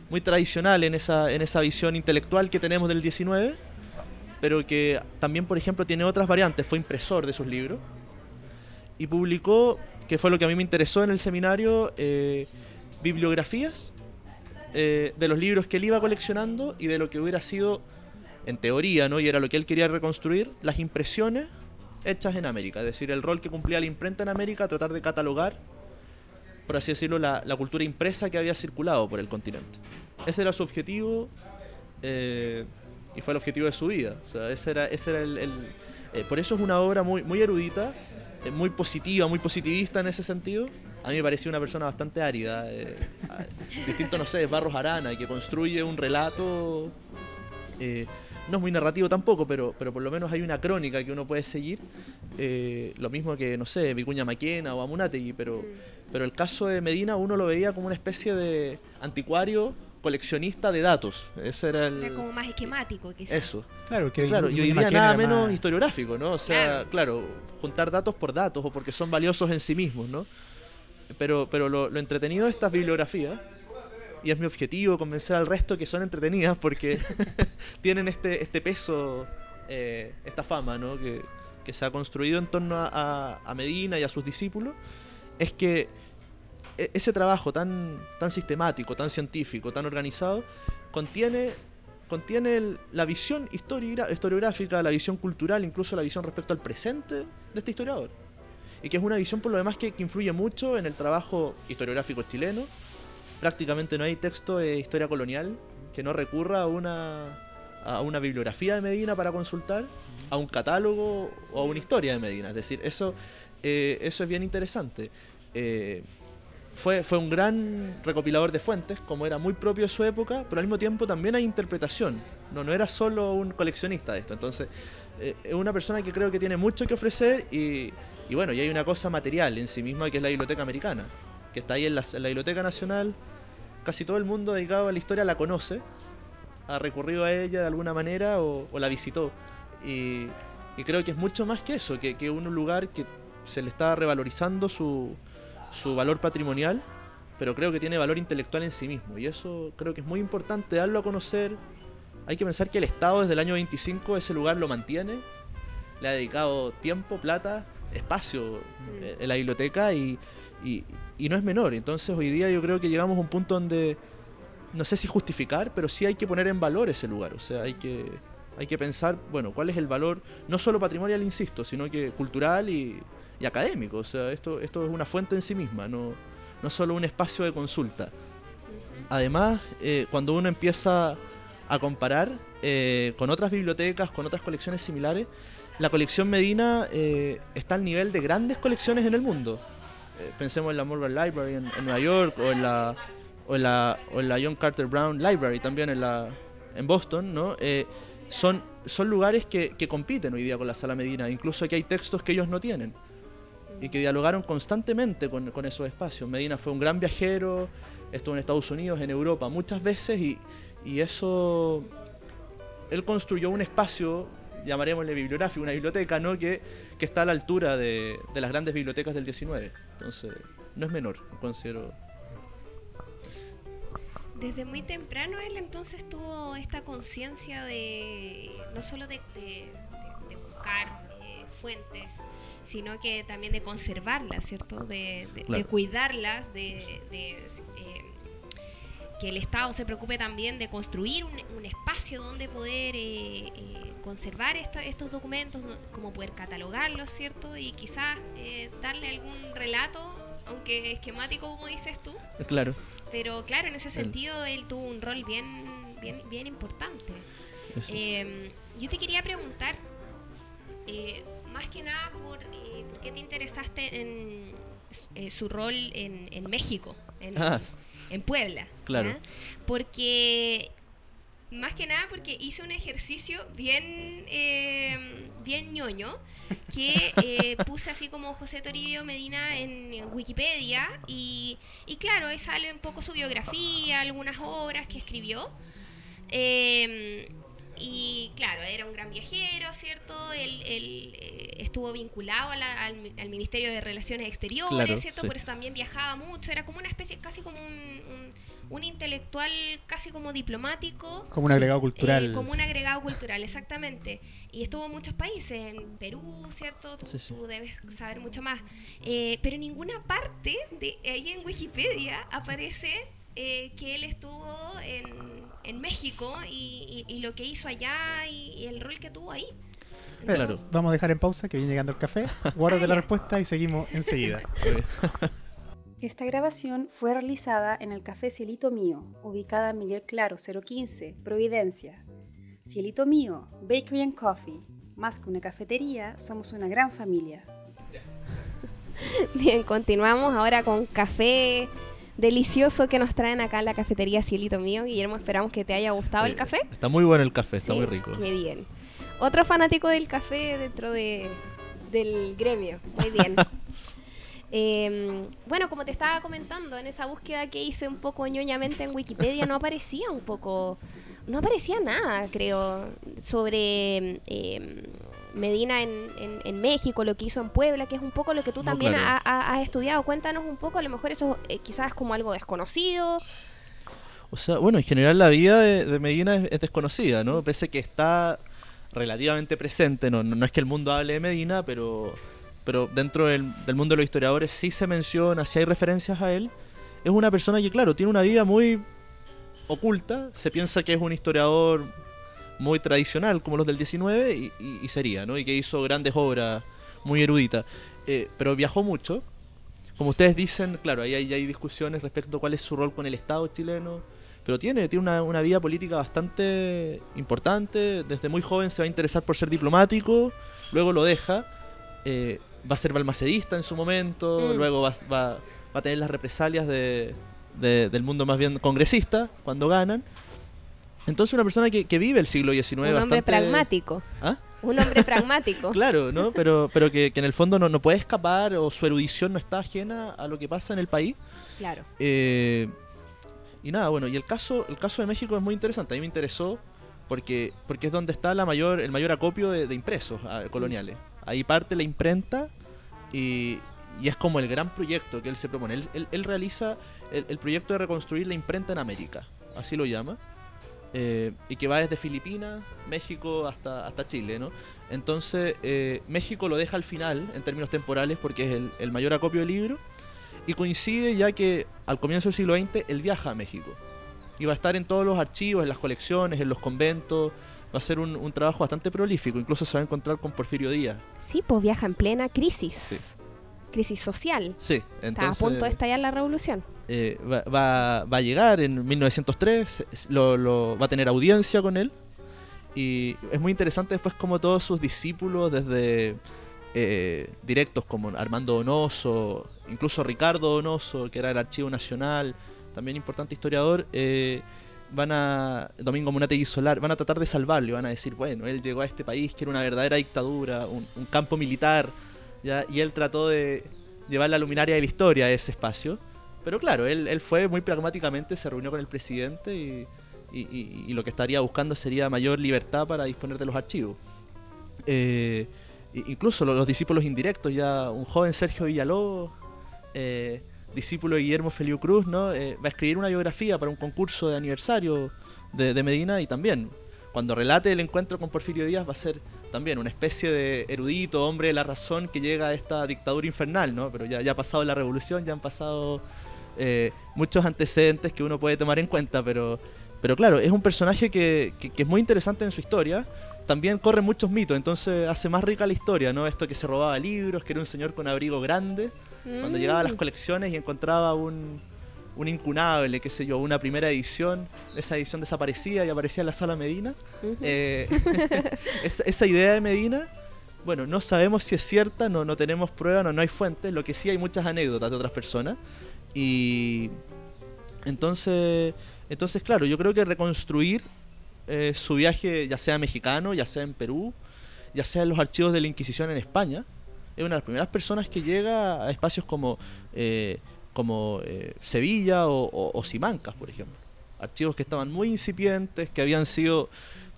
C: muy tradicional en esa, en esa visión intelectual que tenemos del XIX, pero que también, por ejemplo, tiene otras variantes. Fue impresor de sus libros y publicó, que fue lo que a mí me interesó en el seminario, eh, bibliografías eh, de los libros que él iba coleccionando y de lo que hubiera sido, en teoría, ¿no? y era lo que él quería reconstruir, las impresiones hechas en América. Es decir, el rol que cumplía la imprenta en América, tratar de catalogar, por así decirlo, la, la cultura impresa que había circulado por el continente. Ese era su objetivo eh, y fue el objetivo de su vida. O sea, ese era, ese era el, el- eh, por eso es una obra muy, muy erudita, eh, muy positiva, muy positivista en ese sentido. A mí me pareció una persona bastante árida, eh, distinto, no sé, Barros Arana, que construye un relato eh, no es muy narrativo tampoco, pero, pero por lo menos hay una crónica que uno puede seguir. eh, lo mismo que, no sé, Vicuña Maquena o Amunategui, pero, pero el caso de Medina uno lo veía como una especie de anticuario coleccionista de datos. Ese era el...
B: Era como más esquemático, quizás.
C: Eso.
A: Claro, que
C: Claro, y hoy día nada menos
A: más-
C: historiográfico, ¿no? O sea,
B: Claro.
C: claro, juntar datos por datos o porque son valiosos en sí mismos, ¿no? Pero, pero lo, lo entretenido de estas bibliografías, y es mi objetivo convencer al resto que son entretenidas porque tienen este, este peso, eh, esta fama, ¿no? Que, que se ha construido en torno a, a- a Medina y a sus discípulos, es que ese trabajo tan, tan sistemático, tan científico, tan organizado, contiene, contiene el- la visión historiográfica, la visión cultural, incluso la visión respecto al presente de este historiador. Y que es una visión, por lo demás, que, que influye mucho en el trabajo historiográfico chileno. Prácticamente no hay texto de historia colonial que no recurra a una, a una bibliografía de Medina para consultar, a un catálogo o a una historia de Medina. Es decir, eso, eh, eso es bien interesante. Eh, fue, fue un gran recopilador de fuentes, como era muy propio de su época, pero al mismo tiempo también hay interpretación. No, no era solo un coleccionista de esto. Entonces, eh, es una persona que creo que tiene mucho que ofrecer y, y bueno, y hay una cosa material en sí misma que es la Biblioteca Americana, que está ahí en la, en la Biblioteca Nacional. Casi todo el mundo dedicado a la historia la conoce, ha recurrido a ella de alguna manera o, o la visitó. Y, y creo que es mucho más que eso, que, que un lugar que se le está revalorizando su, su valor patrimonial, pero creo que tiene valor intelectual en sí mismo. Y eso creo que es muy importante darlo a conocer. Hay que pensar que el Estado desde el año 25 ese lugar lo mantiene, le ha dedicado tiempo, plata, espacio eh, en la biblioteca y, y- y no es menor. Entonces hoy día yo creo que llegamos a un punto donde no sé si justificar, pero sí hay que poner en valor ese lugar. O sea, hay que, hay que pensar, bueno, cuál es el valor, no solo patrimonial, insisto, sino que cultural y, y académico. O sea, esto, esto es una fuente en sí misma, no, no solo un espacio de consulta. Además, eh, cuando uno empieza a comparar eh, con otras bibliotecas, con otras colecciones similares, la colección Medina eh, está al nivel de grandes colecciones en el mundo. Pensemos en la Morgan Library en, Nueva York o en la o la o en la John Carter Brown Library también en la en Boston, ¿no? Son son lugares que, que compiten hoy día con la Sala Medina, incluso que hay textos que ellos no tienen y que dialogaron constantemente con, con esos espacios. Medina fue un gran viajero, estuvo en Estados Unidos, en Europa muchas veces y, y eso él construyó un espacio, llamaremosle bibliográfico, una biblioteca, ¿no? Que, que está a la altura de, de las grandes bibliotecas del 19. Entonces, no es menor, considero.
B: Desde muy temprano él entonces tuvo esta conciencia de no solo de, de- buscar fuentes, sino que también de conservarlas, ¿cierto? De, de- de
C: Claro.
B: cuidarlas, de, de, eh, que el Estado se preocupe también de construir un, un espacio donde poder eh, eh, conservar esta- estos documentos, como poder catalogarlos, ¿cierto? Y quizás eh, darle algún relato, aunque esquemático, como dices tú.
C: Claro.
B: Pero claro, en ese sentido él tuvo un rol bien, bien, bien importante. Eh, yo te quería preguntar, eh, más que nada, por, eh, ¿por qué te interesaste en eh, su rol en, en México, en,
C: Ah,
B: en Puebla?
C: Claro.
B: Porque, más que nada, porque hice un ejercicio bien, eh, bien ñoño, que puse así como José Toribio Medina en Wikipedia y, y claro, ahí sale un poco su biografía, algunas obras que escribió. Eh, y claro, era un gran viajero, ¿cierto? Él, él, eh, estuvo vinculado a la- al, mi- al Ministerio de Relaciones Exteriores,
C: Claro,
B: ¿cierto?
C: sí.
B: Por eso también viajaba mucho, era como una especie, casi como un, un- un intelectual, casi como diplomático.
A: Como un agregado cultural.
B: Eh, como un agregado cultural, exactamente. Y estuvo en muchos países, en Perú, ¿cierto? Tú,
C: Sí, sí.
B: tú debes saber mucho más. Eh, pero en ninguna parte de ahí en Wikipedia aparece eh, que él estuvo en, en México y, y- y lo que hizo allá y, y el rol que tuvo ahí.
C: Claro.
A: Vamos a dejar en pausa que viene llegando el café. Guárdate la respuesta y seguimos enseguida.
D: Esta grabación fue realizada en el Café Cielito Mío, ubicada en Miguel Claro 015, Providencia. Cielito Mío, Bakery and Coffee. Más que una cafetería, somos una gran familia.
B: Bien, continuamos ahora con café delicioso que nos traen acá en la cafetería Cielito Mío. Guillermo, esperamos que te haya gustado el café.
C: Está muy bueno el café, está
B: Sí,
C: muy rico.
B: Qué bien. Otro fanático del café dentro de, del gremio. Muy bien. Em, bueno, como te estaba comentando, en esa búsqueda que hice un poco ñoñamente en Wikipedia, no aparecía un poco. No aparecía nada, creo, sobre em, Medina en, en- en México, lo que hizo en Puebla, que es un poco lo que tú
C: No,
B: también
C: claro.
B: ha- ha- has estudiado. Cuéntanos un poco, a lo mejor eso eh, quizás es como algo desconocido.
C: O sea, bueno, en general la vida de, de Medina es, es desconocida, ¿no? Pese que está relativamente presente, no, no, no es que el mundo hable de Medina, pero, pero dentro del, del mundo de los historiadores sí se menciona, sí hay referencias a él. Es una persona que, claro, tiene una vida muy oculta, se piensa que es un historiador muy tradicional, como los del 19, y, y- y sería, ¿no? Y que hizo grandes obras muy eruditas. Eh, pero viajó mucho. Como ustedes dicen, claro, ahí hay, hay discusiones respecto a cuál es su rol con el Estado chileno. Pero tiene, tiene una, una vida política bastante importante. Desde muy joven se va a interesar por ser diplomático, luego lo deja. eh, va a ser balmacedista en su momento,
B: Mm.
C: luego va, va- va a tener las represalias de, de- del mundo más bien congresista cuando ganan. Entonces una persona que, que vive el siglo XIX
B: un hombre
C: bastante...
B: pragmático.
C: ¿Ah?
B: Un hombre pragmático.
C: Claro, ¿no? Pero, pero que, que en el fondo no, no puede escapar o su erudición no está ajena a lo que pasa en el país.
B: Claro.
C: Eh, y nada, bueno, y el caso, el caso de México es muy interesante. A mí me interesó porque, porque es donde está la mayor, el mayor acopio de, de impresos ah, coloniales. Ahí parte la imprenta y, y es como el gran proyecto que él se propone. Él, él- él realiza el, el proyecto de reconstruir la imprenta en América, así lo llama. Eh, y que va desde Filipinas, México hasta, hasta Chile, ¿no? Entonces, eh, México lo deja al final, en términos temporales, porque es el, el mayor acopio del libro. Y coincide ya que al comienzo del siglo XX él viaja a México. Y va a estar en todos los archivos, en las colecciones, en los conventos. Va a ser un, un trabajo bastante prolífico. Incluso se va a encontrar con Porfirio Díaz.
B: Sí, pues viaja en plena crisis.
C: Sí.
B: Crisis social.
C: Sí,
B: Está
C: entonces
B: a punto de estallar la revolución.
C: eh, va, va- va a llegar en 1903, se- lo, lo- va a tener audiencia con él. Y es muy interesante después como todos sus discípulos, desde eh, directos como Armando Donoso, incluso Ricardo Donoso, que era el Archivo Nacional, también importante historiador, eh, van a, Domingo Munategui Solar, van a tratar de salvarlo, van a decir, bueno, él llegó a este país que era una verdadera dictadura, un, un campo militar, y él trató de llevar la luminaria de la historia a ese espacio. Pero claro, él, fue muy pragmáticamente, se reunió con el presidente y, lo que estaría buscando sería mayor libertad para disponer de los archivos. Eh, incluso lo- los, discípulos indirectos, ya un joven Sergio Villalobos, eh, discípulo de Guillermo Feliu Cruz, ¿no? Eh, va a escribir una biografía para un concurso de aniversario de Medina y también, cuando relate el encuentro con Porfirio Díaz, va a ser también una especie de erudito, hombre de la razón que llega a esta dictadura infernal, ¿no? Pero ya, ya ha pasado la revolución, ya han pasado eh, muchos antecedentes que uno puede tomar en cuenta, pero, pero claro, es un personaje que, que- que es muy interesante en su historia. También corre muchos mitos, entonces hace más rica la historia, ¿no? Esto que se robaba libros, que era un señor con abrigo grande, cuando
B: Mm.
C: llegaba a las colecciones y encontraba un, un incunable, qué sé yo, una primera edición, esa edición desaparecía y aparecía en la sala Medina. Eh, esa, esa idea de Medina, bueno, no sabemos si es cierta, no, no tenemos pruebas, no, no hay fuentes, lo que sí hay muchas anécdotas de otras personas. Y entonces, entonces claro, yo creo que reconstruir eh, su viaje, ya sea mexicano, ya sea en Perú, ya sea en los archivos de la Inquisición en España, es una de las primeras personas que llega a espacios como, eh, como eh, Sevilla o, o- o Simancas, por ejemplo. Archivos que estaban muy incipientes, que habían sido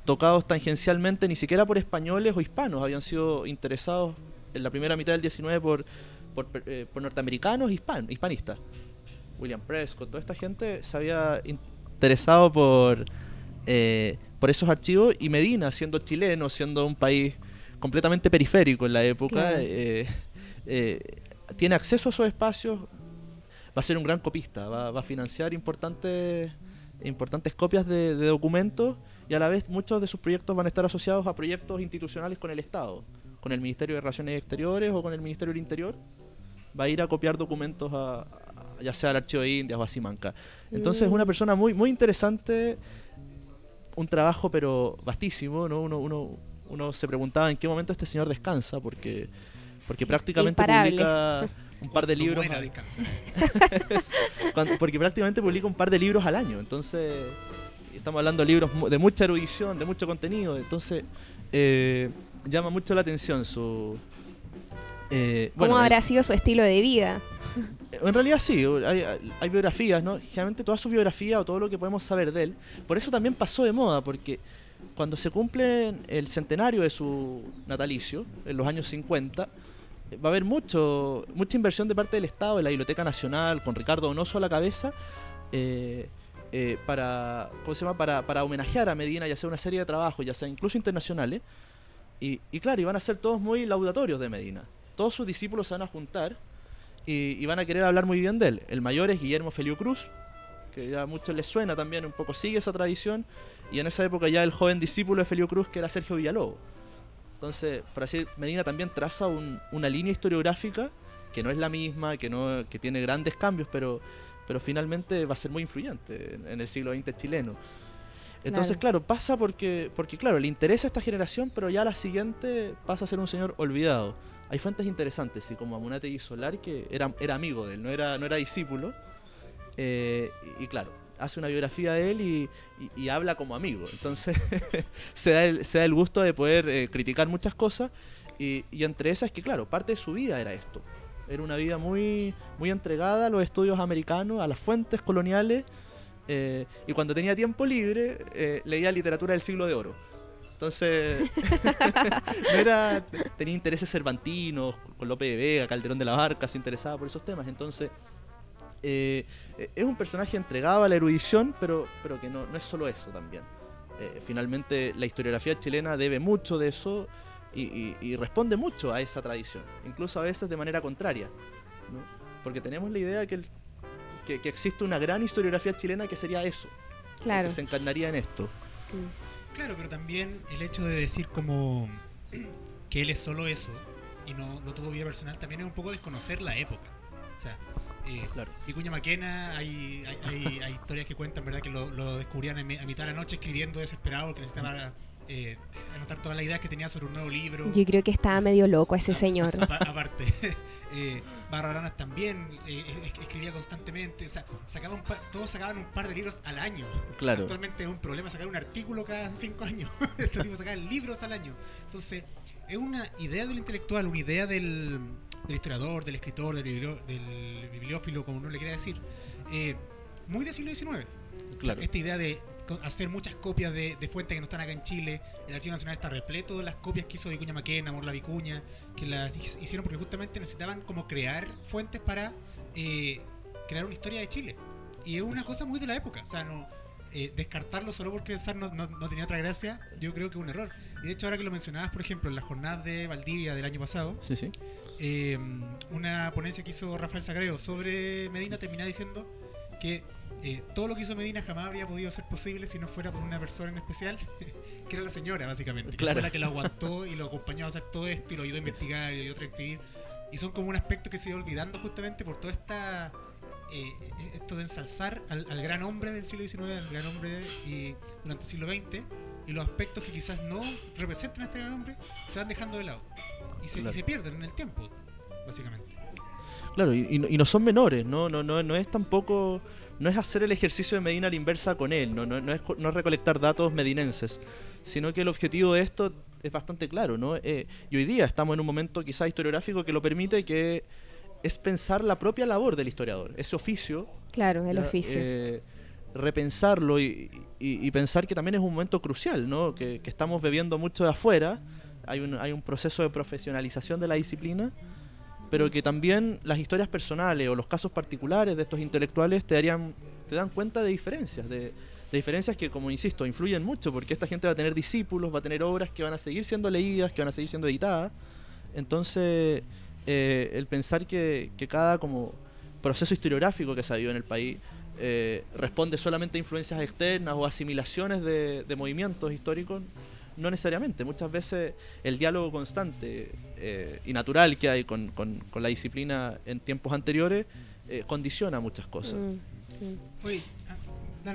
C: tocados tangencialmente ni siquiera por españoles o hispanos, habían sido interesados en la primera mitad del 19 por, por, eh, por norteamericanos e hispan- hispanistas. William Prescott, toda esta gente se había interesado por, eh, por esos archivos y Medina, siendo chileno, siendo un país completamente periférico en la época,
B: Claro.
C: eh, eh, tiene acceso a esos espacios, va a ser un gran copista, va, va a financiar importantes, importantes copias de, de documentos y a la vez muchos de sus proyectos van a estar asociados a proyectos institucionales con el Estado, con el Ministerio de Relaciones Exteriores o con el Ministerio del Interior. Va a ir a copiar documentos a, a- ya sea al Archivo de Indias o a Simanca. Entonces es
E: Mm.
C: una persona muy, muy interesante, un trabajo pero vastísimo, ¿no? Uno, uno, uno se preguntaba en qué momento este señor descansa, porque, porque prácticamente
E: Imparable.
C: publica un par de libros.
A: muera,
C: cuando- porque prácticamente publica un par de libros al año. Entonces, estamos hablando de libros mu- de mucha erudición, de mucho contenido. Entonces, eh, llama mucho la atención su. eh,
E: ¿Cómo
C: bueno,
E: habrá sido su estilo de vida?
C: en realidad sí, hay, hay biografías, ¿no? Generalmente toda su biografía o todo lo que podemos saber de él. Por eso también pasó de moda, porque cuando se cumple el centenario de su natalicio, en los años 50, eh, va a haber mucho, mucha inversión de parte del Estado, de la Biblioteca Nacional, con Ricardo Donoso a la cabeza, eh, eh, para, ¿cómo se llama? Para, para homenajear a Medina y hacer una serie de trabajos, ya sea incluso internacionales. Y, y claro, y van a ser todos muy laudatorios de Medina. Todos sus discípulos se van a juntar y, van a querer hablar muy bien de él. El mayor es Guillermo Felio Cruz, que ya a muchos les suena también, un poco sigue esa tradición. Y en esa época ya el joven discípulo de Felio Cruz, que era Sergio Villalobos. Entonces, por así Medina también traza un- una línea historiográfica que no es la misma, que, no, que tiene grandes cambios, pero, pero finalmente va a ser muy influyente en, en el siglo XX chileno. Entonces, claro, pasa porque, porque, claro, le interesa a esta generación, pero ya la siguiente pasa a ser un señor olvidado. Hay fuentes interesantes, y como Amunate y Solar, que era, era amigo de él, no era, no era discípulo. Eh, y, y claro, hace una biografía de él y, y- y habla como amigo. Entonces se, da el, se da el gusto de poder eh, criticar muchas cosas. Y, y entre esas que, claro, parte de su vida era esto. Era una vida muy, muy entregada a los estudios americanos, a las fuentes coloniales. eh, y cuando tenía tiempo libre, eh, leía literatura del siglo de oro. Entonces, no era, tenía intereses cervantinos, con Lope de Vega, Calderón de la Barca, se interesaba por esos temas. Entonces, eh, eh, es un personaje entregado a la erudición, pero, pero que no, no es solo eso también. Eh, finalmente, la historiografía chilena debe mucho de eso y, y- y responde mucho a esa tradición, incluso a veces de manera contraria. ¿no? Porque tenemos la idea que, el- que, que existe una gran historiografía chilena que sería eso,
E: Claro.
C: que se encarnaría en esto.
E: Mm.
A: Claro, pero también el hecho de decir como que él es solo eso y no, no tuvo vida personal también es un poco desconocer la época. O sea, eh,
C: Claro.
A: Vicuña Maquena, hay, hay, hay- hay historias que cuentan, ¿verdad? Que lo, lo descubrían en a mitad de la noche escribiendo desesperado porque necesitaba eh, anotar todas las ideas que tenía sobre un nuevo libro.
E: Yo creo que estaba medio loco ese señor.
A: Apa- aparte, eh, Barraranas también eh, es- escribía constantemente. O sea, sacaba un todos sacaban un par de libros al año.
C: Claro.
A: Actualmente es un problema sacar un artículo cada cinco años. Estos tipos sacan libros al año. Entonces, es una idea del intelectual, una idea del, del historiador, del escritor, del, biblio- del bibliófilo, como uno le quiera decir, eh, muy del siglo XIX.
C: Claro.
A: Esta idea de hacer muchas copias de, de fuentes que no están acá en Chile. El Archivo Nacional está repleto de las copias que hizo Vicuña Maquena, Morla Vicuña, que las hi- hicieron porque justamente necesitaban como crear fuentes para eh, crear una historia de Chile. Y es una cosa muy de la época. O sea, no eh, descartarlo solo por pensar no, no- no tenía otra gracia, yo creo que es un error. Y de hecho, ahora que lo mencionabas, por ejemplo, en la jornada de Valdivia del año pasado,
C: Sí, sí.
A: Eh, una ponencia que hizo Rafael Sagreo sobre Medina termina diciendo que eh, todo lo que hizo Medina jamás habría podido ser posible si no fuera por una persona en especial, que era la señora, básicamente. Que
C: Claro.
A: fue la que lo aguantó y lo acompañó a hacer todo esto y lo ayudó a investigar y lo ayudó a transcribir. Y son como un aspecto que se iba olvidando justamente por toda esta. eh, esto de ensalzar al, al gran hombre del siglo XIX, al gran hombre y, durante el siglo XX, y los aspectos que quizás no representan a este gran hombre se van dejando de lado. Y se, y
C: Claro.
A: se pierden en el tiempo, básicamente.
C: Claro, y, y no- y no son menores, ¿no? No, no, no es tampoco. No es hacer el ejercicio de Medina a la inversa con él, no, no, no es, no es recolectar datos medinenses, sino que el objetivo de esto es bastante claro, ¿no? Eh, y hoy día estamos en un momento quizás historiográfico que lo permite, que es pensar la propia labor del historiador, ese oficio
E: Claro, el
C: ya,
E: oficio.
C: eh, repensarlo y, y- y pensar que también es un momento crucial, ¿no? Que, que estamos bebiendo mucho de afuera, hay un, hay un proceso de profesionalización de la disciplina, pero que también las historias personales o los casos particulares de estos intelectuales te darían, te dan cuenta de diferencias, de, de diferencias que, como insisto, influyen mucho, porque esta gente va a tener discípulos, va a tener obras que van a seguir siendo leídas, que van a seguir siendo editadas. Entonces, eh, el pensar que, que cada como proceso historiográfico que se ha habido en el país eh, responde solamente a influencias externas o asimilaciones de, de movimientos históricos, no necesariamente. Muchas veces el diálogo constante eh, y natural que hay con, con- con la disciplina en tiempos anteriores eh, condiciona muchas cosas.
B: Mm, mm.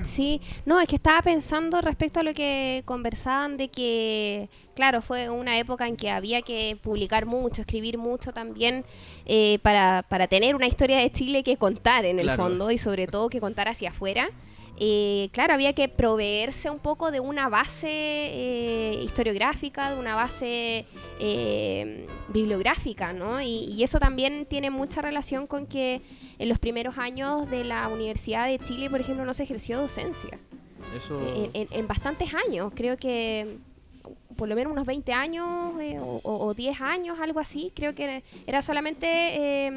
B: Sí, no, es que estaba pensando respecto a lo que conversaban de que, claro, fue una época en que había que publicar mucho, escribir mucho también eh, para, para tener una historia de Chile que contar en el
C: Claro.
B: fondo y sobre todo que contar hacia afuera. Eh, claro, había que proveerse un poco de una base eh, historiográfica, de una base eh, bibliográfica, ¿no? Y, y eso también tiene mucha relación con que en los primeros años de la Universidad de Chile, por ejemplo, no se ejerció docencia.
C: Eso,
B: En, en- en bastantes años, creo que por lo menos unos 20 años eh, o, o- o 10 años, algo así, creo que era solamente eh,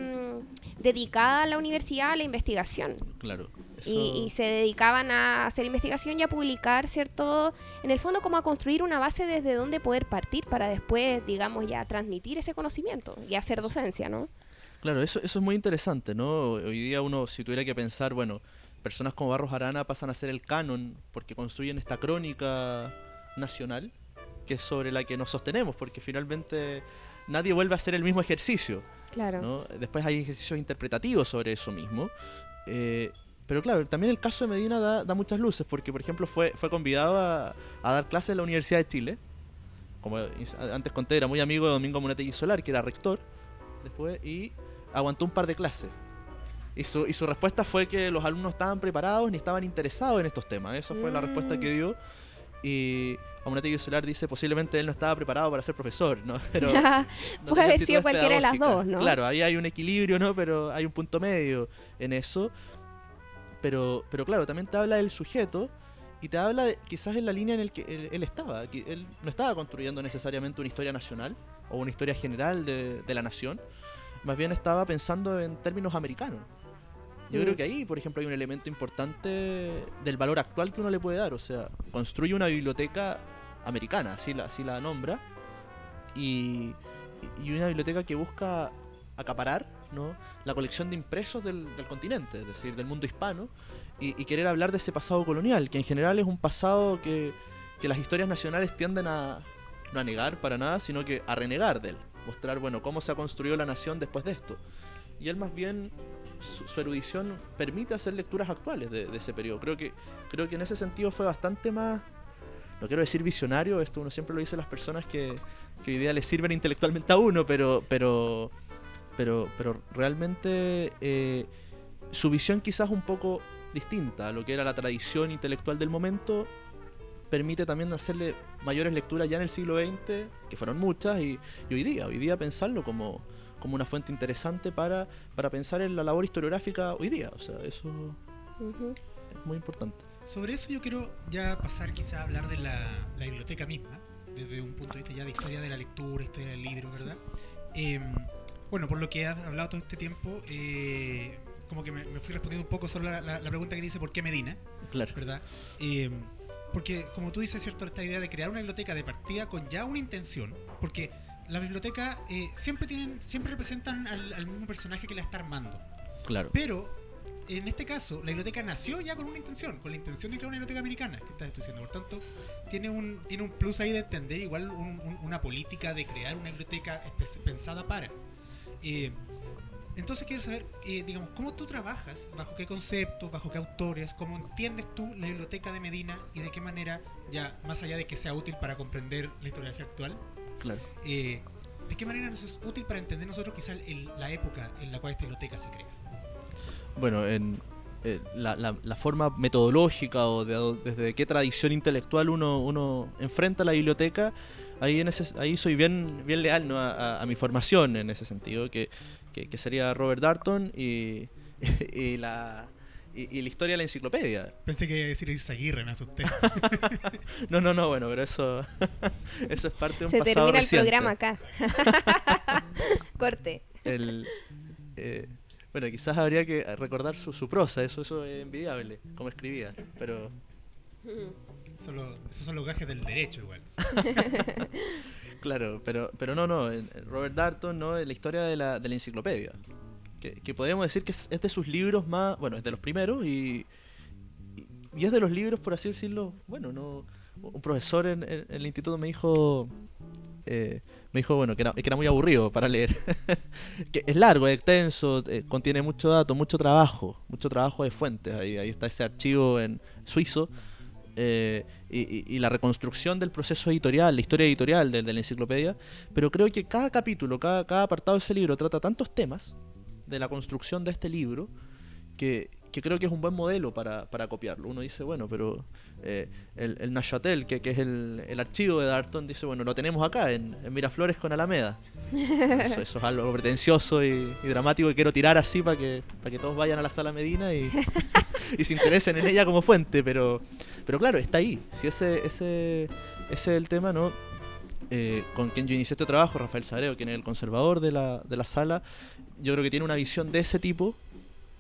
B: dedicada a la universidad a la investigación.
C: claro.
B: Y, y se dedicaban a hacer investigación y a publicar, ¿cierto? En el fondo como a construir una base desde donde poder partir para después, digamos, ya transmitir ese conocimiento y hacer docencia, ¿no?
C: Claro, eso, eso es muy interesante, ¿no? Hoy día uno, si tuviera que pensar, bueno, personas como Barros Arana pasan a ser el canon porque construyen esta crónica nacional que es sobre la que nos sostenemos, porque finalmente nadie vuelve a hacer el mismo ejercicio,
B: Claro.
C: ¿no? Después hay ejercicios interpretativos sobre eso mismo. eh, pero claro, también el caso de Medina da, da muchas luces, porque por ejemplo fue, fue convidado a, a dar clases en la Universidad de Chile. Como antes conté, era muy amigo de Domingo Monetegui Solar, que era rector. Después, y aguantó un par de clases. Y su, y su respuesta fue que los alumnos estaban preparados ni estaban interesados en estos temas. Esa fue la respuesta que dio. Y Monetegui Solar dice posiblemente él no estaba preparado para ser profesor, ¿no? Pero, no
B: Puede haber sido cualquiera de las dos, ¿no?
C: Claro, ahí hay un equilibrio, ¿no? Pero hay un punto medio en eso. Pero, pero claro, también te habla del sujeto y te habla de, quizás en la línea en la que él, él estaba. que él no estaba construyendo necesariamente una historia nacional o una historia general de, de la nación. Más bien estaba pensando en términos americanos. Yo
B: Mm.
C: creo que ahí, por ejemplo, hay un elemento importante del valor actual que uno le puede dar. O sea, construye una biblioteca americana, así la, así la nombra, y, y una biblioteca que busca acaparar ¿no? la colección de impresos del, del continente, es decir, del mundo hispano, y, y querer hablar de ese pasado colonial, que en general es un pasado que, que las historias nacionales tienden a no a negar para nada, sino que a renegar de él, mostrar, bueno, cómo se ha construido la nación después de esto. Y él más bien, su, su erudición permite hacer lecturas actuales de, de ese periodo. Creo que, creo que en ese sentido fue bastante más, no quiero decir visionario, esto uno siempre lo dice a las personas que, que hoy día les sirven intelectualmente a uno, pero, pero, pero, pero realmente eh, su visión quizás un poco distinta a lo que era la tradición intelectual del momento, permite también hacerle mayores lecturas ya en el siglo XX, que fueron muchas, y, y hoy día, hoy día pensarlo como, como una fuente interesante para, para pensar en la labor historiográfica hoy día. O sea, eso es muy importante.
A: Sobre eso yo quiero ya pasar quizá a hablar de la, la biblioteca misma, desde un punto de vista ya de historia de la lectura, historia del libro, ¿verdad? Eh, bueno, por lo que has hablado todo este tiempo, eh, como que me, me fui respondiendo un poco sobre la, la- la pregunta que dice ¿por qué Medina?
C: Claro.
A: ¿verdad? Eh, porque, como tú dices, ¿cierto? Esta idea de crear una biblioteca de partida con ya una intención, porque la biblioteca eh, siempre tienen siempre representan al, al mismo personaje que la está armando.
C: Claro.
A: Pero, en este caso, la biblioteca nació ya con una intención, con la intención de crear una biblioteca americana, que estás diciendo. Por tanto, tiene un, tiene un plus ahí de entender igual un- un- una política de crear una biblioteca pensada para. Eh, entonces quiero saber, eh, digamos, cómo tú trabajas, bajo qué conceptos, bajo qué autores, cómo entiendes tú la biblioteca de Medina y de qué manera, ya más allá de que sea útil para comprender la historiografía actual,
C: Claro.
A: eh, de qué manera nos es útil para entender nosotros quizá el- la época en la cual esta biblioteca se crea.
C: Bueno, en eh, la, la- la forma metodológica o de, desde qué tradición intelectual uno, uno enfrenta la biblioteca, ahí, en ese, ahí soy bien, bien leal ¿no? a, a- a mi formación en ese sentido, que, que- que sería Robert Darton y, y la, y, y la historia de la enciclopedia.
A: Pensé que iba a decir Irsa Aguirre, me asusté.
C: No, no, no, bueno, pero eso, eso es parte de un
B: Se
C: pasado
B: termina el
C: reciente.
B: programa acá. Corte.
C: El, eh, bueno, quizás habría que recordar su, su prosa, eso, eso es envidiable, como escribía, pero...
A: Esos son los gajes del derecho igual.
C: Claro, pero, pero no, no. Robert Darton, ¿no? La historia de la, de la enciclopedia. que, que podemos decir que es, es de sus libros más, bueno, es de los primeros y, y, y es de los libros, por así decirlo, bueno, no un profesor en, en- en el instituto me dijo eh, me dijo bueno que era, muy aburrido para leer. Que es largo es extenso eh, contiene mucho dato mucho trabajo mucho trabajo de fuentes. Ahí, ahí está ese archivo en suizo. Eh, y la reconstrucción del proceso editorial, la historia editorial de, de la enciclopedia, pero creo que cada capítulo, cada, cada apartado de ese libro trata tantos temas de la construcción de este libro que, que creo que es un buen modelo para, para copiarlo. Uno dice, bueno, pero eh, el, el Neuchâtel, que, que es el, el archivo de Darton, dice, bueno, lo tenemos acá en, en Miraflores con Alameda. Eso, eso es algo pretencioso y, y dramático que quiero tirar así para que, para que todos vayan a la sala Medina y, y se interesen en ella como fuente, pero, pero claro, está ahí. Si ese, ese, ese es el tema, ¿no? Eh, con quien yo inicié este trabajo, Rafael Sagreo, quien es el conservador de la, de la sala, yo creo que tiene una visión de ese tipo.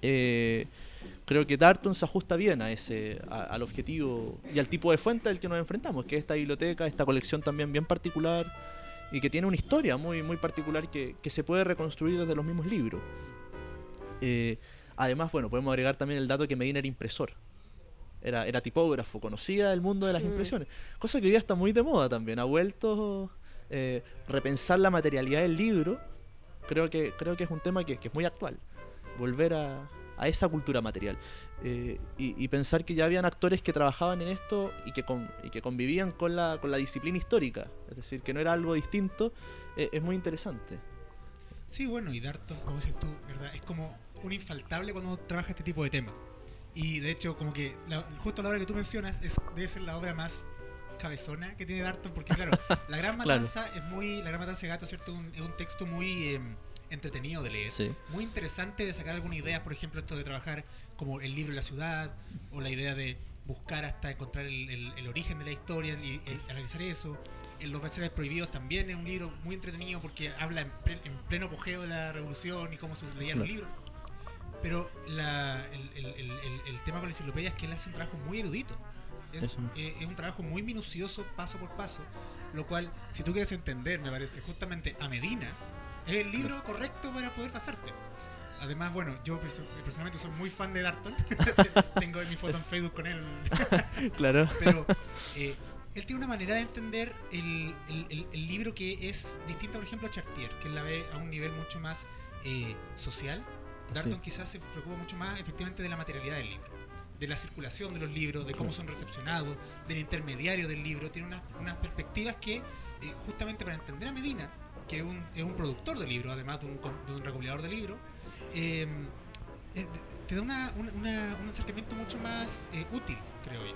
C: Eh, creo que Darton se ajusta bien a ese, a- al objetivo y al tipo de fuente al que nos enfrentamos, que es esta biblioteca, esta colección también bien particular y que tiene una historia muy, muy particular que, que se puede reconstruir desde los mismos libros. Eh, además, bueno, podemos agregar también el dato que Medina era impresor. Era, era tipógrafo, conocía el mundo de las
E: Mm.
C: impresiones. Cosa que hoy día está muy de moda también. Ha vuelto eh, repensar la materialidad del libro. Creo que, creo que es un tema que, que es muy actual. Volver a, a esa cultura material. Eh, y, y pensar que ya habían actores que trabajaban en esto y que, con- y que convivían con la, con la disciplina histórica. Es decir, que no era algo distinto. eh, es muy interesante.
A: Sí, bueno, y Darton, como dices tú, ¿verdad? Es como un infaltable cuando trabaja este tipo de temas. Y de hecho, como que la- justo la obra que tú mencionas es, debe ser la obra más cabezona que tiene Darton, porque claro, La Gran
C: Claro.
A: Matanza es muy, La Gran Matanza de Gato, ¿cierto? Un- es un texto muy em, entretenido de leer.
C: Sí.
A: Muy interesante de sacar algunas ideas, por ejemplo, esto de trabajar como el libro de la ciudad, o la idea de buscar hasta encontrar el, el- el origen de la historia y el- analizar eso. En Los Versos Prohibidos también es un libro muy entretenido porque habla en, ple- en pleno apogeo de la revolución y cómo se leían los
C: Claro.
A: libros. Pero la- el, tema con la enciclopedia es que él hace un trabajo muy erudito. Es, eh, es un trabajo muy minucioso, paso por paso. Lo cual, si tú quieres entender, me parece, justamente a Medina, es el libro correcto para poder pasarte. Además, bueno, yo perso- personalmente soy muy fan de Darton. Tengo mi foto en Facebook con él.
C: Claro.
A: Pero eh, él tiene una manera de entender el, el- el- el libro que es distinta, por ejemplo, a Chartier, que él la ve a un nivel mucho más eh, social. Darton
C: Sí.
A: quizás se preocupa mucho más efectivamente de la materialidad del libro, de la circulación de los libros, de cómo son recepcionados, del intermediario del libro. Tiene unas, unas perspectivas que, eh, justamente para entender a Medina, que es un, es un productor de libros, además de un, de un recopilador de libros, eh, eh, te da una- una- una- un acercamiento mucho más eh, útil, creo yo.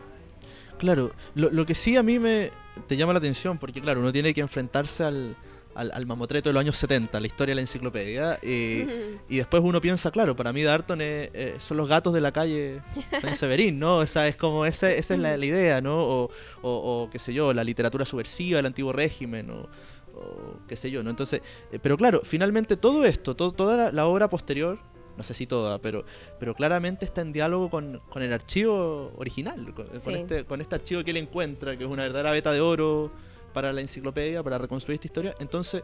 C: Claro, lo, lo que sí a mí me te llama la atención, porque claro, uno tiene que enfrentarse al, al, al mamotreto de los años 70, la historia de la enciclopedia, eh, y después uno piensa, claro, para mí Darton es- eh, son los gatos de la calle San Severín, ¿no? O sea, es como, esa, esa es la, la idea, ¿no? O, o, o, qué sé yo, la literatura subversiva del antiguo régimen, o, o qué sé yo, ¿no? Entonces, eh, pero claro, finalmente todo esto, to- toda la, la obra posterior, no sé si toda, pero, pero claramente está en diálogo con, con el archivo original, con, este, con este archivo que él encuentra, que es una verdadera beta de oro para la enciclopedia, para reconstruir esta historia. Entonces,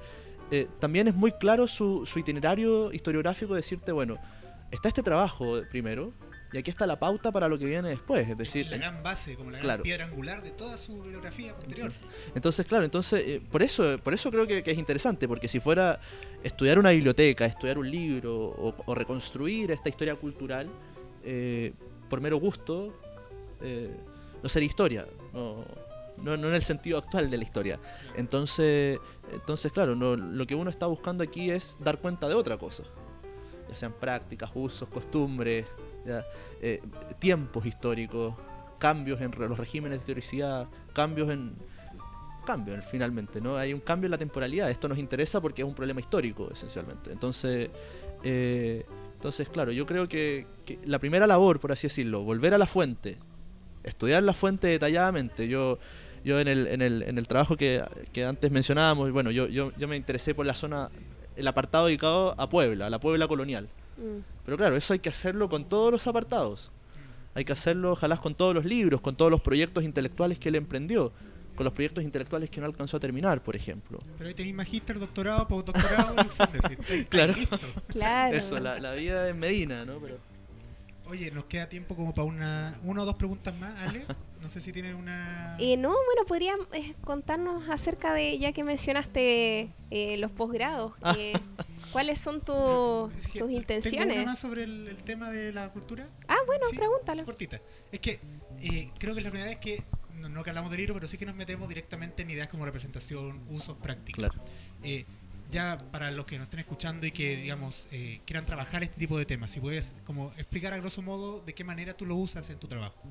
C: eh, también es muy claro su, su itinerario historiográfico, decirte, bueno, está este trabajo primero, y aquí está la pauta para lo que viene después, es decir,
A: la gran base, como la gran
C: claro.
A: piedra angular de toda su bibliografía posterior.
C: Entonces, claro, entonces eh, por eso por eso creo que, que es interesante, porque si fuera estudiar una biblioteca, estudiar un libro o, o reconstruir esta historia cultural eh, por mero gusto, eh, no sería historia, no, no, no en el sentido actual de la historia. Entonces, entonces claro, no- lo que uno está buscando aquí es dar cuenta de otra cosa, ya sean prácticas, usos, costumbres, eh, tiempos históricos, cambios en los regímenes de historicidad, cambios en, cambio finalmente, ¿no? Hay un cambio en la temporalidad. Esto nos interesa porque es un problema histórico, esencialmente. Entonces, eh, entonces claro, yo creo que, la primera labor, por así decirlo, volver a la fuente, estudiar la fuente detalladamente. Yo, yo en el, en el, en el trabajo que, que antes mencionábamos, bueno, yo, yo, yo me interesé por la zona, el apartado dedicado a Puebla, a la Puebla colonial.
E: Mm.
C: Pero claro, eso hay que hacerlo con todos los apartados. Hay que hacerlo, ojalá, con todos los libros, con todos los proyectos intelectuales que él emprendió. con los proyectos intelectuales que no alcanzó a terminar, por ejemplo.
A: Pero ahí tenéis magíster, doctorado, postdoctorado y
C: Claro.
B: Claro.
C: Eso, la, la vida en Medina, ¿no? Pero,
A: Oye, nos queda tiempo como para una, una o dos preguntas más, Ale. No sé si tienes una...
B: Eh, no, bueno, podrían eh, contarnos acerca de, ya que mencionaste eh, los posgrados,
C: Ah.
B: eh, ¿cuáles son tu-
A: Es que
B: tus
A: Tengo
B: intenciones?
A: una más sobre el, el tema de la cultura.
B: Ah, bueno,
A: Sí,
B: pregúntalo.
A: Cortita. Es que eh, creo que la primera vez que, no, no que hablamos del libro, pero sí que nos metemos directamente en ideas como representación, usos prácticos.
C: claro.
A: Eh, ya para los que nos estén escuchando y que, digamos, eh, quieran trabajar este tipo de temas, si puedes como explicar a grosso modo de qué manera tú lo usas en tu trabajo.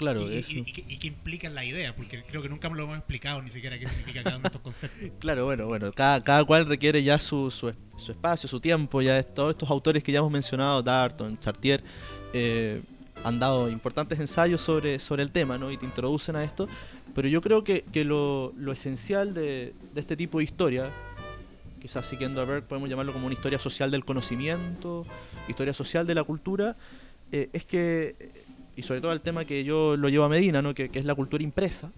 C: Claro,
A: y, y-
C: eso.
A: y- y qué- y qué implican la idea, porque creo que nunca me lo hemos explicado ni siquiera qué significa cada uno de estos conceptos.
C: Claro, bueno, bueno, cada, cada cual requiere ya su, su, su espacio, su tiempo, ya es- todos estos autores que ya hemos mencionado, Darton, Chartier, eh, han dado importantes ensayos sobre, sobre el tema, ¿no? Y te introducen a esto, pero yo creo que, que lo, lo esencial de, de este tipo de historia, quizás siguiendo a ver, podemos llamarlo como una historia social del conocimiento, historia social de la cultura, eh, es que, y sobre todo el tema que yo lo llevo a Medina, ¿no? que, es la cultura impresa,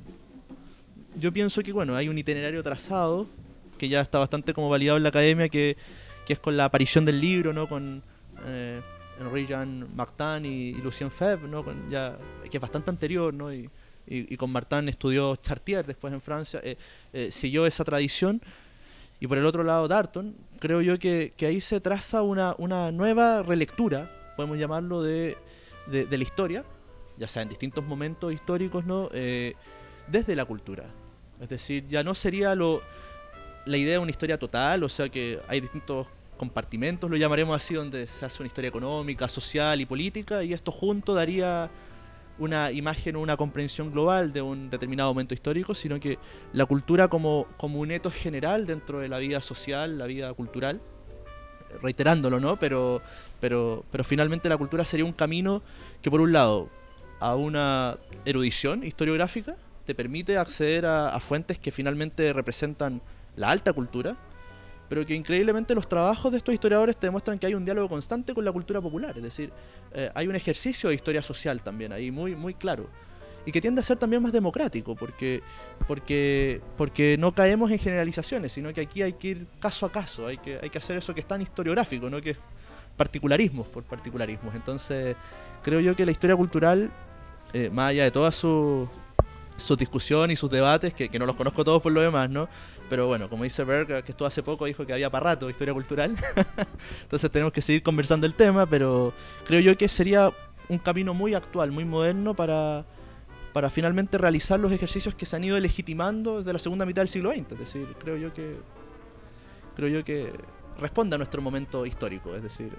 C: yo pienso que bueno, hay un itinerario trazado que ya está bastante como validado en la academia que, que es con la aparición del libro, ¿no? Con eh, Henri Jean Martin y, Lucien Febvre, ¿no? Con ya, que es bastante anterior, ¿no? Y, con Martin estudió Chartier después en Francia, eh, eh, siguió esa tradición. Y por el otro lado, Darton, creo yo que, ahí se traza una, una nueva relectura, podemos llamarlo, de- de la historia, ya sea en distintos momentos históricos, ¿no? Eh, desde la cultura. Es decir, ya no sería lo, la idea de una historia total, o sea que hay distintos compartimentos, lo llamaremos así, donde se hace una historia económica, social y política, y esto junto daría una imagen o una comprensión global de un determinado momento histórico, sino que la cultura como, como un eto general dentro de la vida social, la vida cultural, reiterándolo, ¿no? Pero, pero, pero finalmente la cultura sería un camino que por un lado a una erudición historiográfica, te permite acceder a, fuentes que finalmente representan la alta cultura, pero que increíblemente los trabajos de estos historiadores te demuestran que hay un diálogo constante con la cultura popular, es decir, eh, hay un ejercicio de historia social también ahí muy, muy claro. Y que tiende a ser también más democrático, porque, porque, porque no caemos en generalizaciones, sino que aquí hay que ir caso a caso, hay que, hay que hacer eso que es tan historiográfico, ¿no? que es particularismos por particularismos. Entonces, creo yo que la historia cultural, eh, más allá de todas sus sus discusiones y sus debates, que, que no los conozco todos por lo demás, ¿no? Pero bueno, como dice Berg, que estuvo hace poco, dijo que había para rato historia cultural. Entonces tenemos que seguir conversando el tema, pero creo yo que sería un camino muy actual, muy moderno para, para finalmente realizar los ejercicios que se han ido legitimando desde la segunda mitad del siglo XX. Es decir, creo yo que creo yo que responde a nuestro momento histórico, es decir,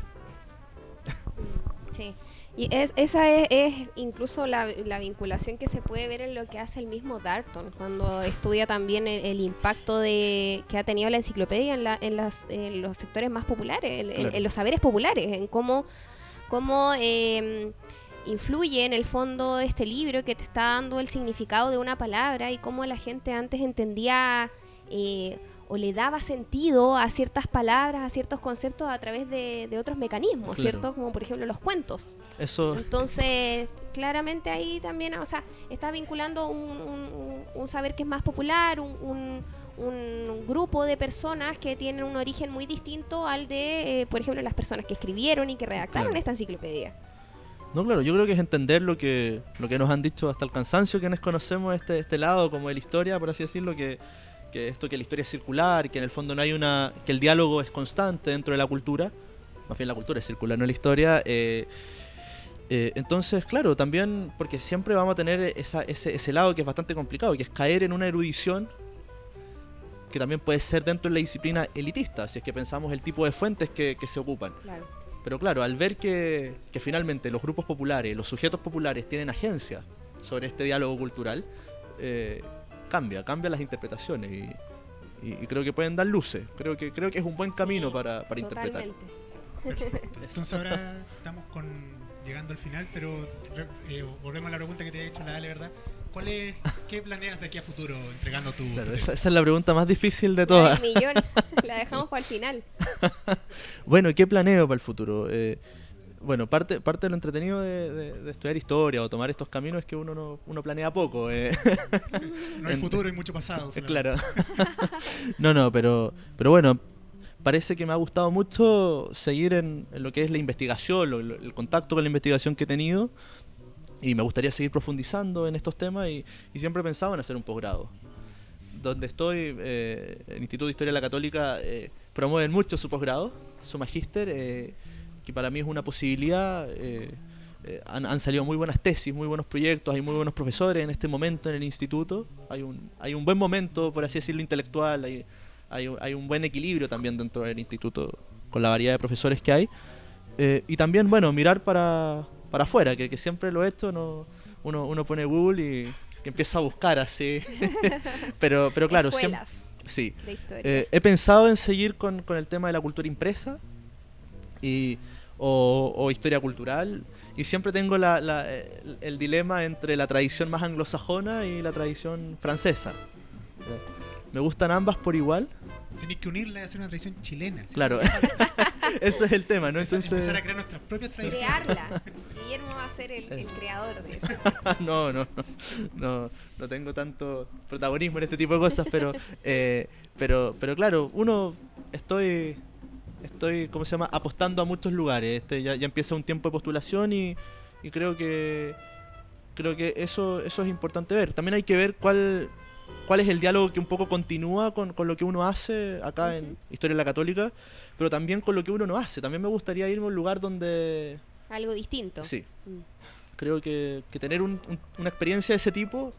B: Sí. Y es, esa es, es incluso la, la vinculación que se puede ver en lo que hace el mismo Darton, cuando estudia también el, el impacto de que ha tenido la enciclopedia en, la, en, las- en los sectores más populares, en, en-
C: Claro.
B: en los saberes populares, en cómo, cómo eh, influye en el fondo este libro que te está dando el significado de una palabra y cómo la gente antes entendía eh, o le daba sentido a ciertas palabras, a ciertos conceptos a través de, de otros mecanismos,
C: Claro.
B: ¿cierto? Como por ejemplo los cuentos.
C: eso
B: Entonces, claramente ahí también, o sea, está vinculando un, un- un saber que es más popular, un, un- un grupo de personas que tienen un origen muy distinto al de, eh, por ejemplo, las personas que escribieron y que redactaron
C: Claro.
B: esta enciclopedia.
C: No, claro, yo creo que es entender lo que, lo que nos han dicho hasta el cansancio quienes conocemos este, este lado como de la historia, por así decirlo, que, que esto que la historia es circular, que en el fondo no hay una. que el diálogo es constante dentro de la cultura. Más bien la cultura es circular, no la historia. eh, eh, entonces, claro, también, porque siempre vamos a tener esa- ese, ese lado que es bastante complicado, que es caer en una erudición que también puede ser dentro de la disciplina elitista, si es que pensamos el tipo de fuentes que, que se ocupan.
B: Claro.
C: Pero claro, al ver que, que finalmente los grupos populares, los sujetos populares tienen agencia sobre este diálogo cultural, eh, cambia, cambia las interpretaciones y, y- y creo que pueden dar luces. Creo que, creo que es un buen camino
B: Sí,
C: para, para interpretar.
A: Entonces ahora estamos con, llegando al final, pero re- eh, volvemos a la pregunta que te he hecho la Ale, ¿verdad? ¿Cuál es, ¿Qué planeas de aquí a futuro entregando tu,
C: Claro, esa, esa es la pregunta más difícil de
B: La
C: todas.
B: del millón, la dejamos para el final.
C: Bueno, ¿qué planeo para el futuro? Eh, bueno, parte, parte de lo entretenido de, de- de estudiar historia o tomar estos caminos es que uno no uno planea poco. eh.
A: No hay futuro y mucho pasado.
C: Eh, claro. no, no, pero, pero bueno, parece que me ha gustado mucho seguir en, en lo que es la investigación, lo- lo- el contacto con la investigación que he tenido. Y me gustaría seguir profundizando en estos temas y, y siempre he pensado en hacer un posgrado. Donde estoy, eh, el Instituto de Historia de la Católica eh, promueven mucho su posgrado, su magíster, eh, que para mí es una posibilidad. eh, eh, han, han salido muy buenas tesis, muy buenos proyectos, hay muy buenos profesores en este momento en el instituto. Hay un, hay un buen momento, por así decirlo, intelectual, hay, hay, hay un buen equilibrio también dentro del instituto con la variedad de profesores que hay. Eh, y también, bueno, mirar para, para afuera, que, que siempre lo he hecho, no, uno, uno pone Google y que empieza a buscar así. pero, pero claro, siempre, sí.
B: de.
C: Eh, he pensado en seguir con, con el tema de la cultura impresa y, o, o historia cultural. Y siempre tengo la- la- el, el dilema entre la tradición más anglosajona y la tradición francesa. Eh, Me gustan ambas por igual.
A: Tenéis que unirla y hacer una tradición chilena. ¿sí?
C: Claro, ese es el tema, ¿no? Entonces,
A: Empezar a crear nuestras propias tradiciones.
B: Crearla. Guillermo va a ser el, el creador de eso.
C: no, no, no, no, no tengo tanto protagonismo en este tipo de cosas, pero, eh, pero, pero claro, uno estoy, estoy, ¿cómo se llama? Apostando a muchos lugares. Este ya, ya empieza un tiempo de postulación y, y creo que, creo que eso, eso es importante ver. También hay que ver cuál, cuál es el diálogo que un poco continúa con, con lo que uno hace acá en Historia de la Católica, pero también con lo que uno no hace. También me gustaría irme a un lugar donde
B: Algo distinto.
C: Sí.
B: Mm.
C: Creo que, que tener un- un- una experiencia de ese tipo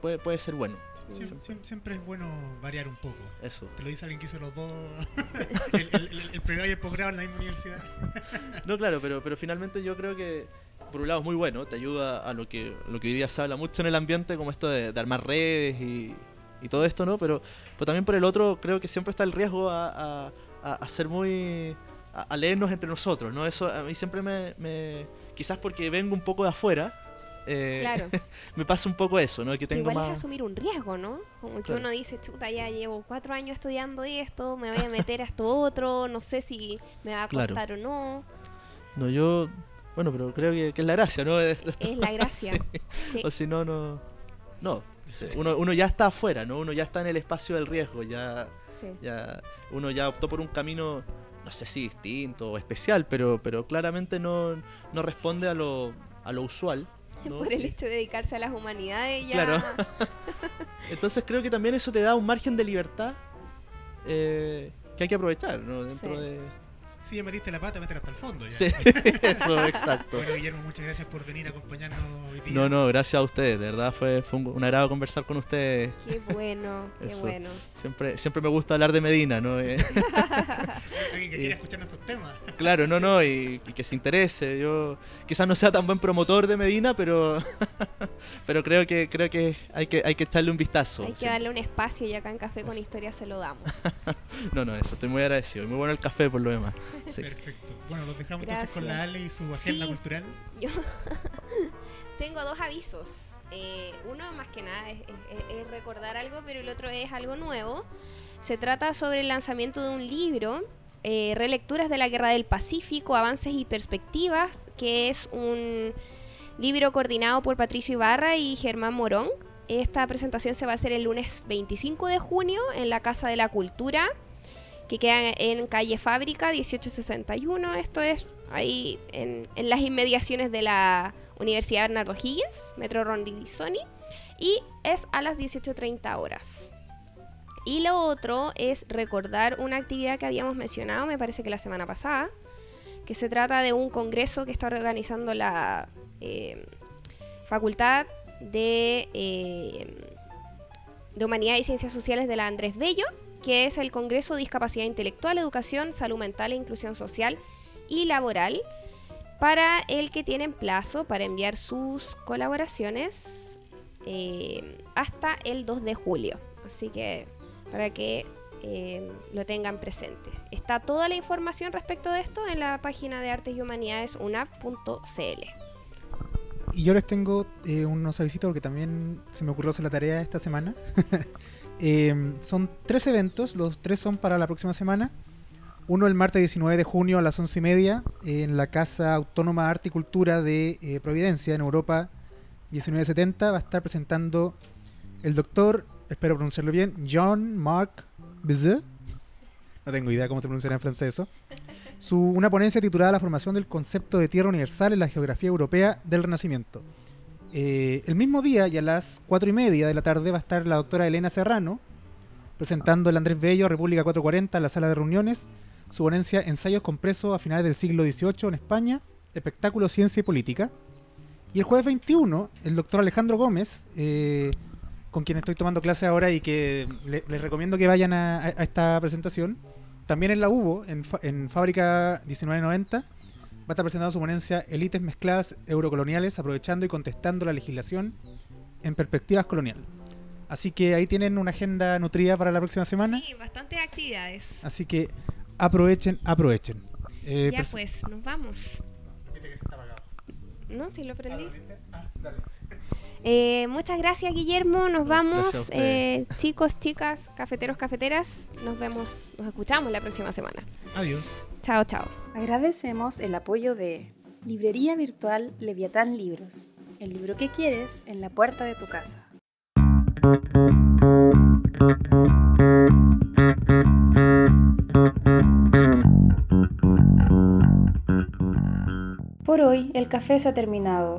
C: puede, puede ser bueno.
A: Siem- siem- Siempre, es bueno variar un poco.
C: Eso.
A: Te lo dice alguien que hizo los dos, el, el, el- el pregrado y el posgrado en la misma universidad.
C: No, claro, pero, pero finalmente yo creo que por un lado es muy bueno, te ayuda a lo que, lo que hoy día se habla mucho en el ambiente, como esto de, de armar redes y, y todo esto, ¿no? Pero, pero también por el otro creo que siempre está el riesgo a, a- a- a ser muy... A, a leernos entre nosotros, ¿no? Eso a mí siempre me... me- quizás porque vengo un poco de afuera. Eh,
B: Claro.
C: me pasa un poco eso, ¿no? Que
B: Que
C: tengo
B: igual es
C: más...
B: asumir un riesgo, ¿no? Como que
C: Claro.
B: uno dice, chuta, ya llevo cuatro años estudiando esto, me voy a meter a esto otro, no sé si me va a
C: Claro.
B: costar o no.
C: No, yo... Bueno, pero creo que, que es la gracia, ¿no? Esto.
B: Es la gracia.
C: Sí.
B: Sí.
C: O si no, no. No. Uno, uno ya está afuera, ¿no? Uno ya está en el espacio del riesgo. Ya,
B: Sí.
C: ya uno ya optó por un camino, no sé si distinto o especial, pero, pero claramente no, no responde a lo, a lo usual. ¿no?
B: Por el hecho de dedicarse a las humanidades ya...
C: Claro. Entonces creo que también eso te da un margen de libertad eh, que hay que aprovechar, ¿no? Dentro
B: Sí.
C: de.
A: Si ya metiste la pata, métela hasta el fondo. Ya.
C: Sí, eso, exacto.
A: Bueno, Guillermo, muchas gracias por venir a acompañarnos hoy día.
C: No, no, gracias a ustedes. De verdad fue, fue un, un agrado conversar con ustedes.
B: Qué bueno, qué
C: Eso.
B: bueno.
C: Siempre, siempre me gusta hablar de Medina, ¿no? Eh,
A: Alguien que quiera escuchar nuestros temas.
C: claro, no, no, y, y que se interese. Yo quizás no sea tan buen promotor de Medina, pero pero creo que creo que hay que hay que echarle un vistazo.
B: Hay que darle un espacio y acá en Café con Historia se lo damos.
C: No, no, eso, estoy muy agradecido. y Muy bueno el café por lo demás. Sí.
A: Perfecto. Bueno, los dejamos entonces con la. Ale y su agenda
B: Sí.
A: cultural.
B: Yo tengo dos avisos. Eh, uno más que nada es, es- es recordar algo, pero el otro es algo nuevo. Se trata sobre el lanzamiento de un libro, eh, Relecturas de la Guerra del Pacífico, Avances y Perspectivas, que es un libro coordinado por Patricio Ibarra y Germán Morón. Esta presentación se va a hacer el lunes 25 de junio en la Casa de la Cultura, que queda en calle Fábrica 1861. Esto es ahí en, en las inmediaciones de la Universidad Bernardo Higgins, Metro Rondizoni, y es a las 18.30 horas. Y lo otro es recordar una actividad que habíamos mencionado, me parece que la semana pasada, que se trata de un congreso que está organizando la eh, Facultad de, eh, de Humanidad y Ciencias Sociales de la Andrés Bello, que es el Congreso Discapacidad Intelectual, Educación, Salud Mental e Inclusión Social y Laboral, para el que tienen plazo para enviar sus colaboraciones eh, hasta el 2 de julio. Así que para que eh, lo tengan presente. Está toda la información respecto de esto en la página de Artes y Humanidades unap.cl.
A: Y yo les tengo eh, unos avisitos porque también se me ocurrió hacer la tarea esta semana. Eh, son tres eventos, los tres son para la próxima semana. Uno el martes 19 de junio a las 11 y media en la Casa Autónoma Arte y Cultura de eh, Providencia, en Europa 1970. Va a estar presentando el doctor, espero pronunciarlo bien, John Mark Bizet. No tengo idea cómo se pronunciará en francés eso. Su, una ponencia titulada La formación del concepto de tierra universal en la geografía europea del Renacimiento. Eh, el mismo día y a las 4 y media de la tarde va a estar la doctora Elena Serrano presentando el Andrés Bello, República 440, en la sala de reuniones, su ponencia Ensayos compresos a finales del siglo XVIII en España, espectáculo, ciencia y política. Y el jueves 21, el doctor Alejandro Gómez, eh, con quien estoy tomando clase ahora y que le- les recomiendo que vayan a, esta presentación, también en la UBO, en, en Fábrica 1990, va a estar presentando su ponencia Élites mezcladas eurocoloniales, aprovechando y contestando la legislación en perspectivas colonial. Así que ahí tienen una agenda nutrida para la próxima semana.
B: Sí, bastantes actividades.
A: Así que aprovechen, aprovechen. Eh,
B: ya pues, nos vamos. ¿No? Si lo prendí. Eh, muchas gracias, Guillermo. Nos vamos. Eh, chicos, chicas, cafeteros, cafeteras. Nos vemos, nos escuchamos la próxima semana.
A: Adiós.
B: Chao, chao.
D: Agradecemos el apoyo de Librería Virtual Leviatán Libros, el libro que quieres en la puerta de tu casa. Por hoy el café se ha terminado,